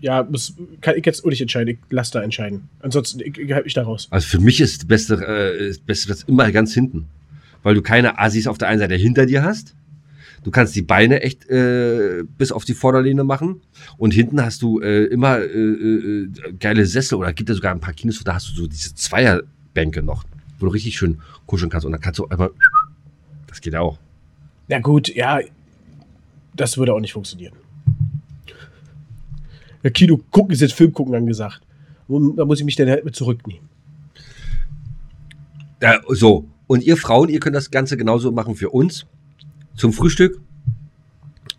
Ja, muss, kann ich jetzt auch nicht entscheiden. Ich lasse da entscheiden. Ansonsten, ich, ich halte mich da raus. Also für mich ist der beste, äh, beste Platz immer ganz hinten. Weil du keine Assis auf der einen Seite hinter dir hast. Du kannst die Beine echt äh, bis auf die Vorderlehne machen. Und hinten hast du äh, immer äh, äh, geile Sessel oder gibt es sogar ein paar Kinos, da hast du so diese Zweierbänke noch, wo du richtig schön kuscheln kannst. Und dann kannst du einfach das geht auch. Na gut, ja, das würde auch nicht funktionieren. Ja, Kino gucken ist jetzt Film gucken angesagt. Da muss ich mich dann halt mit zurücknehmen. Ja, so. Und ihr Frauen, ihr könnt das Ganze genauso machen für uns. Zum Frühstück.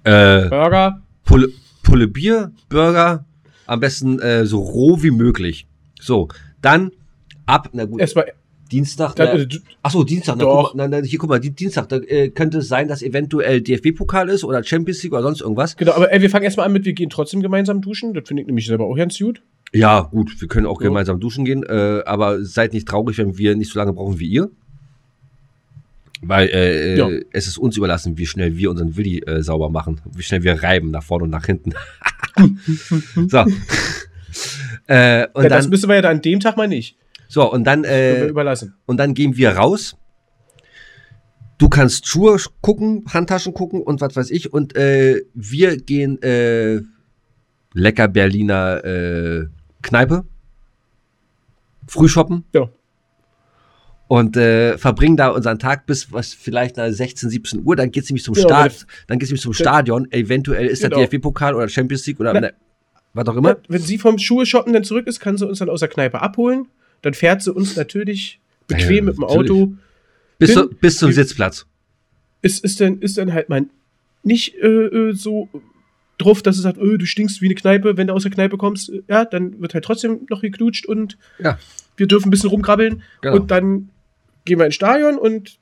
Äh, Burger. Pulle, Pulle Bier, Burger. Am besten äh, so roh wie möglich. So. Dann ab. Na gut. Erstmal Dienstag. Da, äh, achso, Dienstag. Na, guck na, hier, guck mal, Dienstag. Da äh, könnte es sein, dass eventuell DFB-Pokal ist oder Champions League oder sonst irgendwas. Genau, aber ey, wir fangen erstmal an mit, wir gehen trotzdem gemeinsam duschen. Das finde ich nämlich selber auch ganz gut. Ja, gut, wir können auch ja. gemeinsam duschen gehen. Äh, aber seid nicht traurig, wenn wir nicht so lange brauchen wie ihr. Weil äh, äh, ja. es ist uns überlassen, wie schnell wir unseren Willi äh, sauber machen, wie schnell wir reiben nach vorne und nach hinten. so. äh, und ja, dann, das müssen wir ja dann an dem Tag mal nicht. So, und dann, äh, überlassen. und dann gehen wir raus. Du kannst Schuhe gucken, Handtaschen gucken und was weiß ich. Und äh, wir gehen äh, lecker Berliner äh, Kneipe. Frühshoppen. Ja. Und äh, verbringen da unseren Tag bis was vielleicht nach 16, 17 Uhr. Dann geht's nämlich zum Ja, Start. Dann geht's nämlich zum. Stadion. Eventuell ist Genau. der DFB-Pokal oder Champions League oder Na- ne, was auch immer. Ja, wenn sie vom Schuhe shoppen dann zurück ist, kann sie uns dann aus der Kneipe abholen. Dann fährt sie uns natürlich bequem Ja, mit dem natürlich. Auto. Bis, hin- zu, bis zum Sitzplatz. Ist, ist, dann, ist dann halt mal nicht äh, äh, so drauf, dass sie sagt, öh, du stinkst wie eine Kneipe, wenn du aus der Kneipe kommst. Ja, dann wird halt trotzdem noch geknutscht und Ja. wir dürfen ein bisschen rumkrabbeln. Genau. Und dann gehen wir ins Stadion und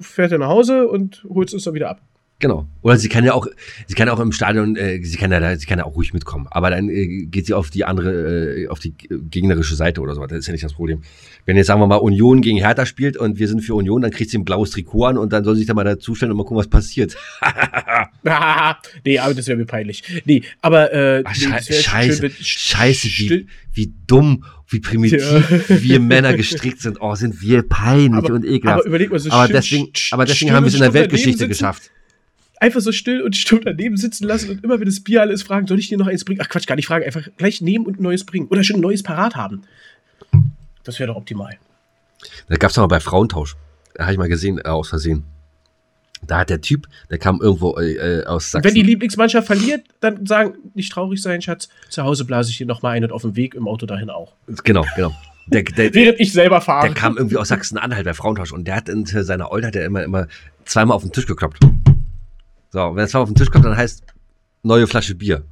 fährt dann nach Hause und holt uns dann wieder ab. Genau. Oder sie kann ja auch, sie kann auch im Stadion, äh, sie kann ja, da, sie kann ja auch ruhig mitkommen. Aber dann äh, geht sie auf die andere, äh, auf die gegnerische Seite oder so. Das ist ja nicht das Problem. Wenn jetzt sagen wir mal Union gegen Hertha spielt und wir sind für Union, dann kriegt sie ein blaues Trikot an und dann soll sie sich da mal dazustellen und mal gucken, was passiert. nee, aber das wäre mir peinlich. Nee, aber äh, Ach, nee, scheiße, wenn- scheiße, wie, wie dumm, wie primitiv Ja. wir Männer gestrickt sind. Oh, sind wir peinlich Aber- und Aber ehrgehaft. überleg mal, so Aber deswegen, aber deswegen haben wir es in der Weltgeschichte geschafft. Einfach so still und stumm daneben sitzen lassen und immer, wenn das Bier alle ist, fragen, soll ich dir noch eins bringen? Ach Quatsch, gar nicht fragen, einfach gleich nehmen und ein neues bringen. Oder schon ein neues parat haben. Das wäre doch optimal. Da gab es mal bei Frauentausch. Da habe ich mal gesehen, äh, aus Versehen. Da hat der Typ, der kam irgendwo äh, äh, aus Sachsen. wenn die Lieblingsmannschaft verliert, dann sagen, nicht traurig sein, Schatz. Zu Hause blase ich dir noch mal ein und auf dem Weg im Auto dahin auch. genau, genau. Der, der, Während ich selber fahre. der kam irgendwie aus Sachsen-Anhalt bei Frauentausch und der hat in seiner Old hat er immer, immer zweimal auf den Tisch gekloppt. So, und wenn zweimal auf den Tisch kommt, dann heißt neue Flasche Bier.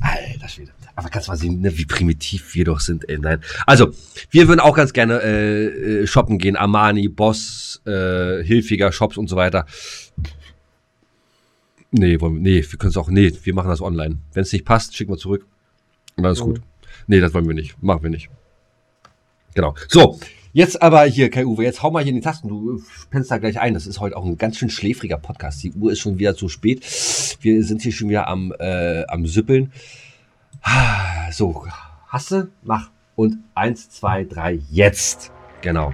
Alter Schwede. Aber kannst du mal sehen, ne, wie primitiv wir doch sind, ey. Nein. Also, wir würden auch ganz gerne äh, äh, shoppen gehen. Armani, Boss, äh, Hilfiger, Shops und so weiter. Nee, wollen wir, nee, wir können es auch, nee, wir machen das online. Wenn es nicht passt, schicken wir zurück. Und dann ist Oh. gut. Nee, das wollen wir nicht. Machen wir nicht. Genau. So, jetzt aber hier, Kai Uwe, jetzt hau mal hier in die Tasten. Du pennst da gleich ein. Das ist heute auch ein ganz schön schläfriger Podcast. Die Uhr ist schon wieder zu spät. Wir sind hier schon wieder am, äh, am Süppeln. Ah, So, hast du? Mach. Und eins, zwei, drei, jetzt. Genau.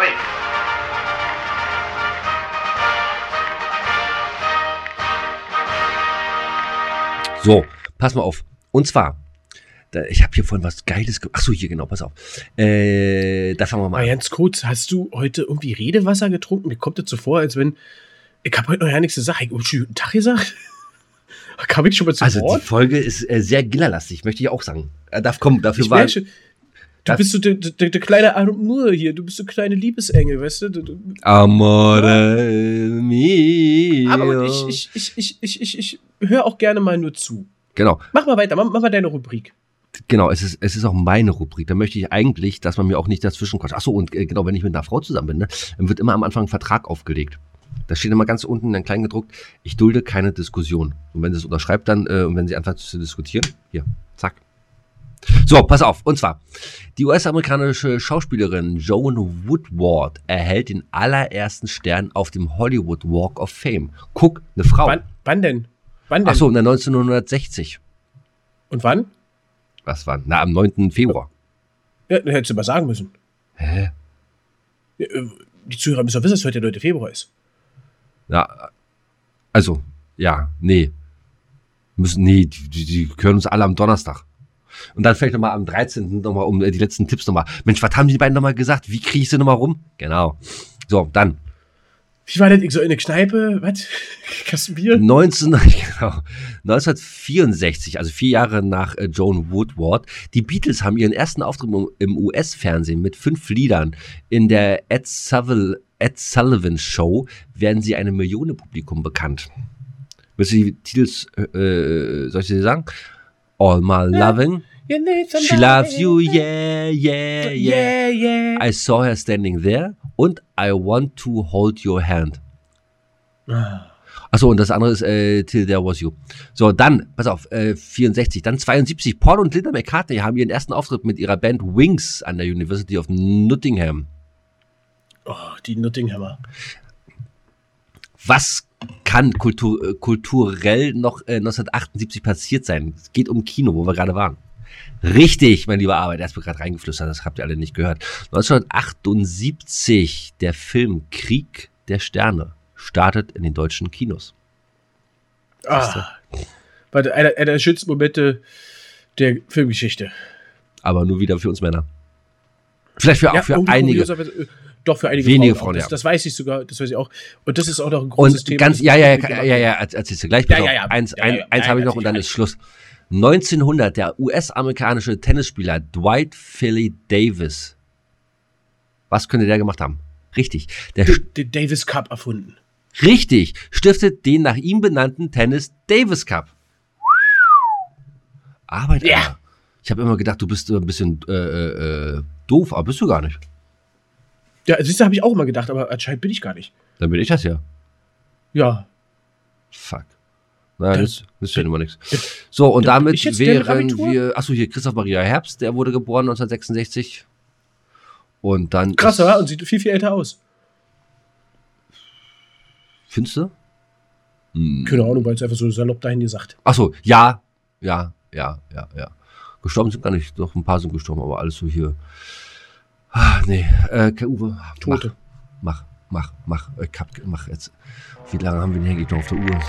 Rubrik. So, pass mal auf. Und zwar, da, ich habe hier vorhin was Geiles gemacht. Achso, hier genau, pass auf. Äh, da fangen wir mal Aber an. ganz kurz, hast du heute irgendwie Redewasser getrunken? Mir kommt das so vor, als wenn. Ich habe heute noch ja nichts gesagt. Ich habe schon guten Tag gesagt. Kam ich schon mal zu Also die Wort? Folge ist äh, sehr gillerlastig, möchte ich auch sagen. Äh, darf kommen, dafür Ich war. schon, du Das- bist so der, der, der kleine Amour hier. Du bist so kleine Liebesengel, weißt du- Amore mio. Aber ich, ich, ich, ich, ich, ich, ich höre auch gerne mal nur zu. Genau, Mach mal weiter, mach, mach mal deine Rubrik. genau. Es ist, es ist auch meine Rubrik. Da möchte ich eigentlich, dass man mir auch nicht dazwischen quatscht. Achso, und äh, genau, wenn ich mit einer Frau zusammen bin, ne, dann wird immer am Anfang ein Vertrag aufgelegt. Da steht immer ganz unten dann klein gedruckt, ich dulde keine Diskussion. Und wenn sie es unterschreibt, dann, äh, und wenn sie anfängt zu diskutieren, hier, zack. So, pass auf. Und zwar, die US-amerikanische Schauspielerin Joan Woodward erhält den allerersten Stern auf dem Hollywood Walk of Fame. Guck, eine Frau. Wann, wann denn? Wann denn? Ach so, der 1960. Und wann? Was war? Na, am 9. Februar. Ja, hättest du mal sagen müssen. Hä? Ja, äh, Die Zuhörer müssen doch wissen, dass heute der 9. Februar ist. Ja, also, ja, nee. Müssen, nee, die, die, die hören uns alle am Donnerstag. Und dann vielleicht nochmal am 13. nochmal um äh, die letzten Tipps nochmal. Mensch, was haben die beiden nochmal gesagt? Wie kriege ich sie nochmal rum? Genau. So, dann. Wie war das? Ich so in eine Kneipe, was? Kasten Bier? 19, genau, 1964, also vier Jahre nach äh, Joan Woodward. Die Beatles haben ihren ersten Auftritt im, im US-Fernsehen mit fünf Liedern. In der Ed, Sullivan, Ed Sullivan Show werden sie einem Millionenpublikum bekannt. Willst du die Titels, äh, äh, soll ich dir sagen? All My Loving, She. Loves You, yeah, yeah, yeah. Yeah, yeah. I Saw Her Standing There und I Want to Hold Your Hand. Ah. Achso, und das andere ist äh, Till There Was You. So, dann, pass auf, äh, 64, dann 72. Paul und Linda McCartney haben ihren ersten Auftritt mit ihrer Band Wings an der University of Nottingham. Oh, die Nottinghammer. Was kann kultur, äh, kulturell noch äh, 1978 passiert sein? Es geht um Kino, wo wir gerade waren. Richtig, mein lieber Arbeit, er hat mir gerade reingeflüstert, das habt ihr alle nicht gehört. 1978, der Film Krieg der Sterne startet in den deutschen Kinos. Ah, war einer, einer der schönsten Momente der Filmgeschichte. Aber nur wieder für uns Männer. Vielleicht für, auch für einige. kurioserweise, äh, Doch, für einige Wenige Frauen. Frauen, das, ja. das weiß ich sogar, das weiß ich auch. Und das ist auch noch ein großes Und Thema. ganz, ja, ja, ja, ja, ja, erzählst du gleich. Ja, ja, ja. Eins, Ja, ja, eins habe ich noch und dann ist Schluss. 1900, der US-amerikanische Tennisspieler Dwight Philly Davis. Was könnte der gemacht haben? Richtig. Der Den- Den Davis Cup erfunden. Richtig, stiftet den nach ihm benannten Tennis Davis Cup. Arbeit, Ja. Alter. Ich habe immer gedacht, du bist äh, ein bisschen äh, äh, doof, aber bist du gar nicht. Ja, siehst du, habe ich auch immer gedacht, aber anscheinend bin ich gar nicht. Dann bin ich das ja. Ja. Fuck. Na, Das- ist ja immer nichts. So, und Da damit wären wir. Achso, hier Christoph Maria Herbst, der wurde geboren 1966. Und dann. Krass, ist- oder? Und sieht viel, viel älter aus. Findest du? Hm. Keine Ahnung, weil es einfach so salopp dahin gesagt. Achso, ja, ja, ja, ja, ja. Gestorben sind gar nicht, doch ein paar sind gestorben, aber alles so hier. Ah, nee, äh, Uwe, Tote. Mach, mach, mach, mach, ich hab, mach jetzt. Wie lange haben wir denn hier eigentlich noch auf der Uhr?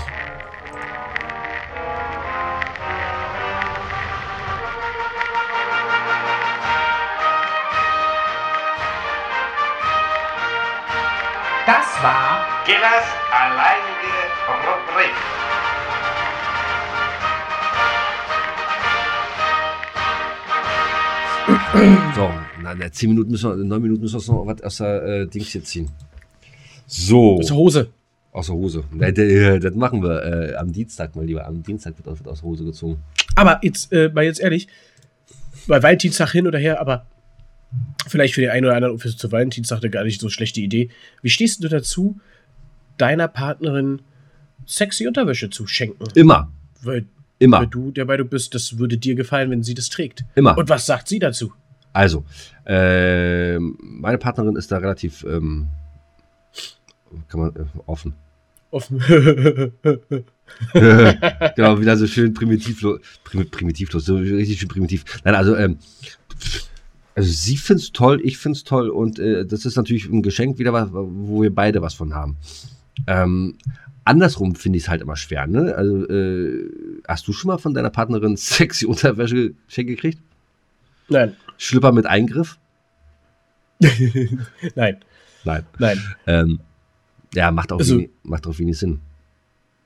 Das war Gillers alleinige Rubrik. So, na, na, zehn Minuten müssen wir, neun Minuten müssen wir noch was aus der äh, Dings hier ziehen. So, Das ist Hose. aus der Hose. Na, d- Das machen wir äh, am Dienstag mal lieber. Am Dienstag wird aus, wird aus der Hose gezogen. Aber jetzt, äh, mal jetzt ehrlich, bei Valentinstag hin oder her, aber vielleicht für den einen oder anderen für zu Valentinstag eine gar nicht so schlechte Idee. Wie stehst du dazu, deiner Partnerin sexy Unterwäsche zu schenken? Immer, Weil, immer. weil du der Meinung bist, das würde dir gefallen, wenn sie das trägt. Immer. Und was sagt sie dazu? Also, ähm, meine Partnerin ist da relativ, ähm, kann man, äh, offen. Offen. genau, wieder so schön primitivlos, prim, primitivlos, so richtig schön primitiv. Nein, also, ähm, also sie find's toll, ich find's toll und äh, das ist natürlich ein Geschenk wieder, was, wo wir beide was von haben. Ähm, andersrum finde ich es halt immer schwer, ne? Also, äh, hast du schon mal von deiner Partnerin sexy Unterwäsche geschenkt gekriegt? Nein. Schlüpper mit Eingriff? Nein. Nein. Nein. Ähm, ja, macht auch, Also- wenig, macht auch wenig Sinn.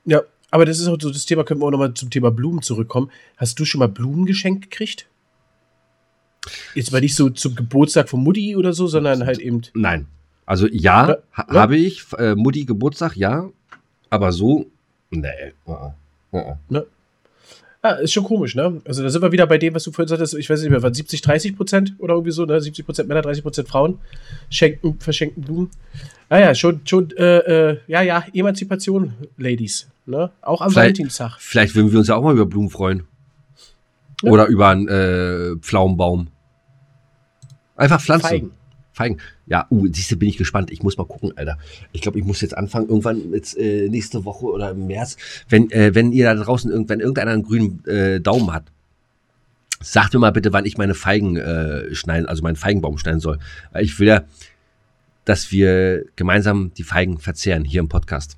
Ja, aber das ist auch so das Thema, können wir auch nochmal zum Thema Blumen zurückkommen. Hast du schon mal Blumen geschenkt gekriegt? Jetzt mal nicht so zum Geburtstag von Mutti oder so, sondern halt eben. Nein. Also ja, Ja, ha ja. habe ich. Äh, Mutti Geburtstag, ja. Aber so, nee. Uh -uh. Uh -uh. Ah, ist schon komisch, ne? Also da sind wir wieder bei dem, was du vorhin sagtest, ich weiß nicht mehr, was 70, 30 Prozent oder irgendwie so, ne? 70 Prozent Männer, 30 Prozent Frauen schenken, verschenken Blumen. Ah ja, schon, schon, äh, äh, ja, ja, Emanzipation, Ladies, ne? Auch am Vielleicht- Valentinstag. Vielleicht würden wir uns ja auch mal über Blumen freuen. Ja. Oder über einen äh, Pflaumenbaum. Einfach Pflanzen. Feigen. Feigen. Ja, uh, siehst du, bin ich gespannt. Ich muss mal gucken, Alter. Ich glaube, ich muss jetzt anfangen, irgendwann jetzt, äh, nächste Woche oder im März, wenn, äh, wenn ihr da draußen, irgend, wenn irgendeiner einen grünen äh, Daumen hat, sagt mir mal bitte, wann ich meine Feigen äh, schneiden, also meinen Feigenbaum schneiden soll. Ich will ja, dass wir gemeinsam die Feigen verzehren hier im Podcast.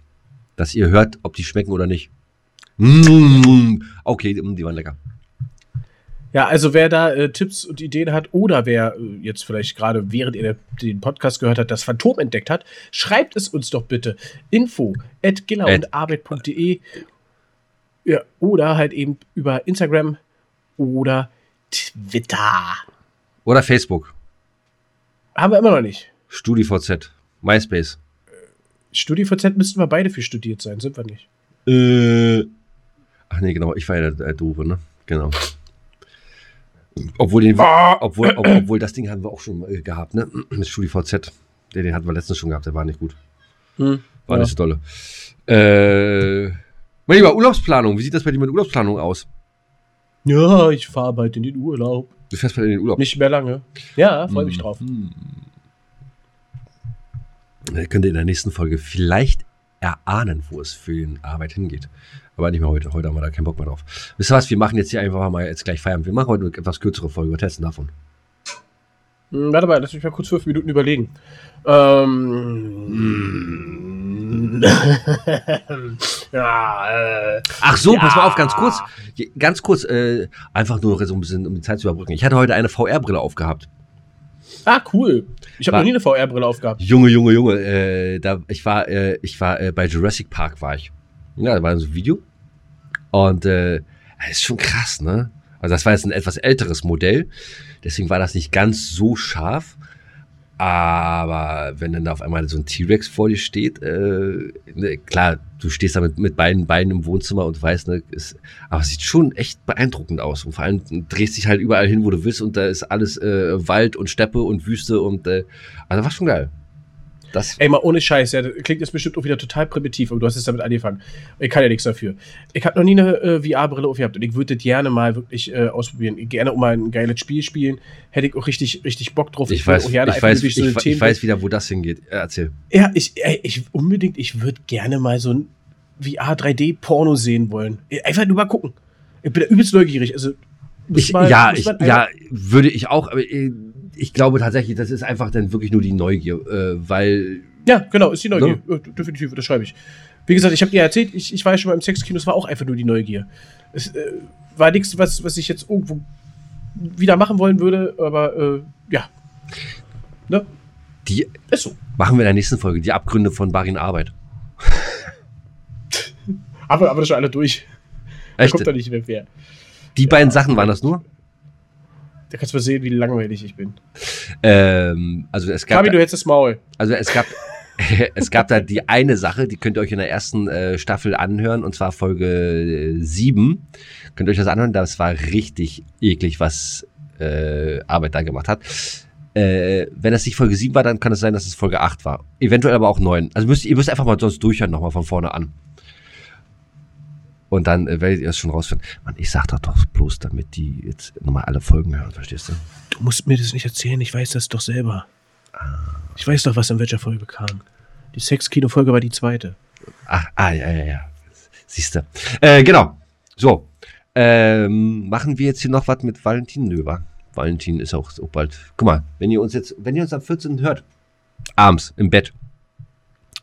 Dass ihr hört, ob die schmecken oder nicht. Mm, okay, die waren lecker. Ja, also wer da äh, Tipps und Ideen hat oder wer äh, jetzt vielleicht gerade während ihr den Podcast gehört hat, das Phantom entdeckt hat, schreibt es uns doch bitte. Info at gillerundarbeit.de ja, oder halt eben über Instagram oder Twitter. Oder Facebook. Haben wir immer noch nicht. StudiVZ. MySpace. StudiVZ müssten wir beide für studiert sein, sind wir nicht. Äh. Ach nee, genau, ich war ja der, der Doofe, ne? Genau. Obwohl, den, obwohl, ob, obwohl das Ding haben wir auch schon äh, gehabt, ne? Mit StudiVZ. Den, den hatten wir letztens schon gehabt, der war nicht gut. Hm. War Ja. nicht so dolle. Äh, mein Lieber, Urlaubsplanung. Wie sieht das bei dir mit Urlaubsplanung aus? Ja, ich fahre bald in den Urlaub. Du fährst bald in den Urlaub. Nicht mehr lange. Ja, freue mich Hm. drauf. Ihr könnt ihr in der nächsten Folge vielleicht erahnen, wo es für die Arbeit hingeht. Aber nicht mehr heute. Heute haben wir da keinen Bock mehr drauf. Wisst ihr was? Wir machen jetzt hier einfach mal jetzt gleich Feierabend. Wir machen heute eine etwas kürzere Folge. Hältst du davon? Hm, warte mal, lass mich mal kurz fünf Minuten überlegen. Ähm. ja, äh. Ach so, Ja. pass mal auf, ganz kurz. Ganz kurz, äh, einfach nur noch so ein bisschen, um die Zeit zu überbrücken. Ich hatte heute eine VR-Brille aufgehabt. Ah, cool. Ich habe noch nie eine VR-Brille aufgehabt. Junge, Junge, Junge. Äh, da, ich war, äh, ich war äh, bei Jurassic Park, war ich. Ja, da war so ein Video. Und äh, das ist schon krass, ne? Also das war jetzt ein etwas älteres Modell. Deswegen war das nicht ganz so scharf. Aber wenn dann da auf einmal so ein T-Rex vor dir steht, äh, ne, klar, du stehst da mit, mit beiden Beinen im Wohnzimmer und weißt, ne, ist, aber es sieht schon echt beeindruckend aus. Und vor allem drehst dich halt überall hin, wo du willst und da ist alles äh, Wald und Steppe und Wüste und äh, also war schon geil. Das, Ey, mal ohne Scheiß, ja, das klingt jetzt bestimmt auch wieder total primitiv, aber du hast jetzt damit angefangen. Ich kann ja nichts dafür. Ich habe noch nie eine äh, VR-Brille aufgehabt und ich würde das gerne mal wirklich äh, ausprobieren. Gerne auch mal ein geiles Spiel spielen. Hätte ich auch richtig, richtig Bock drauf. ich, weiß, ich, weiß, so ich, weiß wieder, wo das hingeht. Äh, Erzähl. Ja, ich, ey, ich unbedingt, ich würde gerne mal so ein VR 3D-Porno sehen wollen. Einfach nur mal gucken. Ich bin da übelst neugierig. Also, Ich, mal- ja, ich, ja, würde ich auch, aber äh, ich glaube tatsächlich, das ist einfach dann wirklich nur die Neugier, äh, weil Ja, genau, ist die Neugier. Ne? Definitiv, das schreibe ich. Wie gesagt, ich habe dir erzählt, ich, ich war ja schon mal im Sexkino, es war auch einfach nur die Neugier. Es äh, war nichts, was, was ich jetzt irgendwo wieder machen wollen würde, aber äh, ja. Ne? die Ist so. machen wir in der nächsten Folge, die Abgründe von Barin Arbeit. Aber, aber das schon alle durch. Da Echt? kommt doch nicht mehr wer. Die beiden Sachen waren das nur? Da kannst du mal sehen, wie langweilig ich bin. Ähm, also es gab, Fabi, du hättest das Maul. also es gab, es gab da die eine Sache, die könnt ihr euch in der ersten äh, Staffel anhören, und zwar Folge 7. Könnt ihr euch das anhören, das war richtig eklig, was äh, Arbeit da gemacht hat. Äh, wenn das nicht Folge 7 war, dann kann es sein, dass es Folge 8 war. Eventuell aber auch 9. Also müsst, ihr müsst einfach mal sonst durchhören, nochmal von vorne an. Und dann äh, werdet ihr es schon rausfinden. Mann, ich sag das doch bloß, damit die jetzt nochmal alle Folgen hören, verstehst du? Du musst mir das nicht erzählen, ich weiß das doch selber. Ich weiß doch, was in welcher Folge kam. Die Sexkino-Folge war die zweite. Ach, ah, ja, ja, ja. Siehst du. Äh, genau. So. Ähm, machen wir jetzt hier noch was mit Valentin Nöber. Valentin ist auch so bald. Guck mal, wenn ihr uns jetzt, wenn ihr uns am 14. hört, abends im Bett,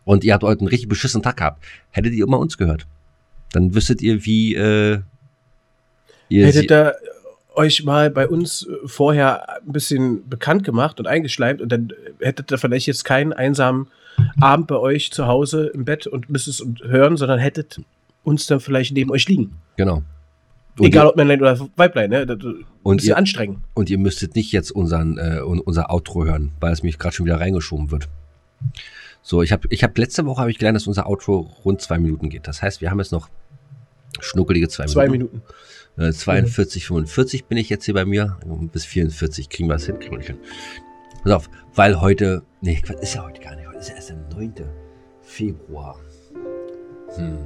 und ihr habt heute einen richtig beschissenen Tag gehabt, hättet ihr immer uns gehört. Dann wüsstet ihr, wie äh, ihr Hättet ihr euch mal bei uns äh, vorher ein bisschen bekannt gemacht und eingeschleimt und dann hättet ihr vielleicht jetzt keinen einsamen Abend bei euch zu Hause im Bett und müsst es und hören, sondern hättet uns dann vielleicht neben euch liegen. Genau. Und Egal ob Männlein oder Weiblein, ne? Das, und, ihr, anstrengend. und ihr müsstet nicht jetzt unseren, äh, un- unser Outro hören, weil es mich gerade schon wieder reingeschoben wird. So, ich habe ich hab letzte Woche habe ich gelernt, dass unser Outro rund zwei Minuten geht. Das heißt, wir haben jetzt noch schnuckelige zwei, Zwei Minuten. Minuten. Äh, 42, 45 bin ich jetzt hier bei mir. Bis 44 kriegen wir es hin, kriegen wir hin. Pass auf, weil heute, nee, ist ja heute gar nicht. Heute ist ja erst der 9. Februar. Hm.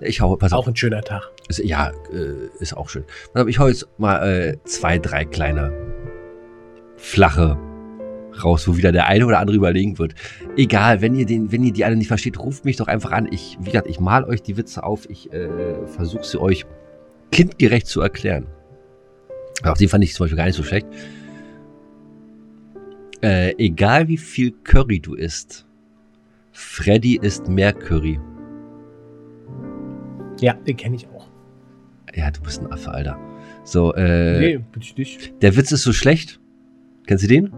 Ich hau, pass auf. Auch ein schöner Tag. Ist, ja, äh, ist auch schön. Dann habe ich heute mal äh, zwei, drei kleine flache raus, wo wieder der eine oder andere überlegen wird. Egal, wenn ihr den, wenn ihr die alle nicht versteht, ruft mich doch einfach an. Ich, wie gesagt, ich mal euch die Witze auf. Ich äh, versuche sie euch kindgerecht zu erklären. Auch die fand ich zum Beispiel gar nicht so schlecht. Äh, egal wie viel Curry du isst, Freddy isst mehr Curry. Ja, den kenne ich auch. Ja, du bist ein Affe, Alter. So, äh, nee, bin ich nicht. der Witz ist so schlecht. Kennst du den?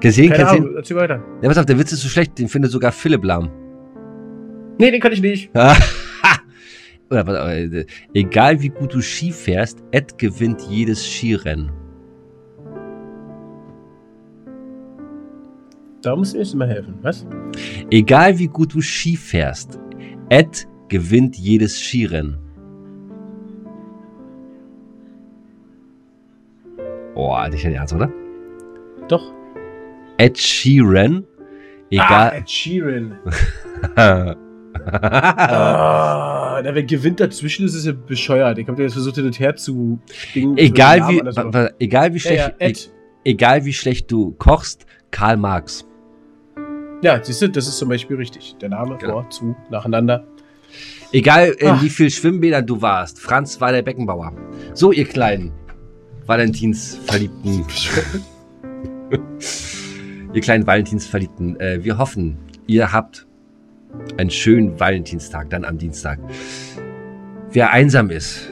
Den? Keine den? Ahnung, erzähl weiter. Ja, pass auf, der Witz ist so schlecht, den findet sogar Philipp lahm. Nee, den kann ich nicht. Oder, pass auf, äh, egal wie gut du Ski fährst, Ed gewinnt jedes Skirennen. Da musst du mir jetzt mal helfen. Was? Egal wie gut du Ski fährst, Ed gewinnt jedes Skirennen. Oh, nicht dein Ernst, oder? Doch. Ed Sheeran Ah, Egal. Ed Sheeran. Ah, na, wer gewinnt dazwischen, ist es ja bescheuert. Ich hab dir jetzt versucht, hin und her zu egal, wie, Namen egal, wie Ja, schlecht, ja, Ed. e- egal wie schlecht du kochst, Karl Marx. Ja, siehst du, das ist zum Beispiel richtig. Der Name Genau. vor, zu, nacheinander. Egal, in Ach. wie viel Schwimmbädern du warst, Franz war der Beckenbauer. So, ihr kleinen Valentinsverliebten. ihr kleinen Valentinsverliebten. Äh, wir hoffen, ihr habt einen schönen Valentinstag, dann am Dienstag. Wer einsam ist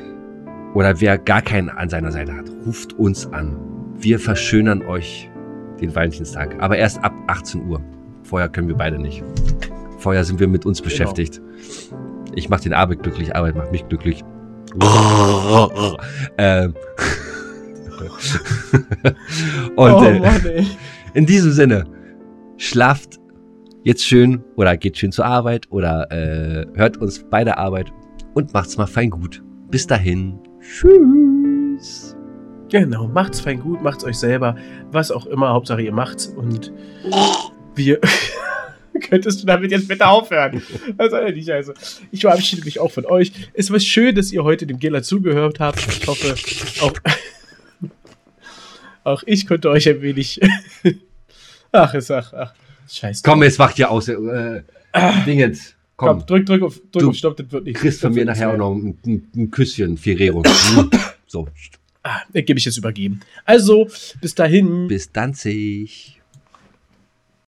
oder wer gar keinen an seiner Seite hat, ruft uns an. Wir verschönern euch den Valentinstag. Aber erst ab 18 Uhr. Vorher können wir beide nicht. Vorher sind wir mit uns beschäftigt. Ich mache den Arbeit glücklich, Arbeit macht mich glücklich. ähm. Und oh äh, Mann, ey. In diesem Sinne, schlaft jetzt schön oder geht schön zur Arbeit oder äh, hört uns bei der Arbeit und macht's mal fein gut. Bis dahin. Tschüss. Genau, macht's fein gut, macht's euch selber, was auch immer, Hauptsache ihr macht's und wir. Könntest du damit jetzt bitte aufhören? Das ist ja die Scheiße. Ich verabschiede mich auch von euch. Es war schön, dass ihr heute dem Gela zugehört habt. Ich hoffe, auch, auch ich konnte euch ein wenig. Ach, ist ach, ach. Scheiße. Komm, jetzt macht ihr aus. Äh, Dingens. Komm, Komm, drück, drück auf, drück Du auf Stopp, das wird nicht. kriegst von mir nachher auch noch ein, ein, ein Küsschen, Ferrero. so, Ah, gebe ich jetzt übergeben. Also, bis dahin. bis Danzig.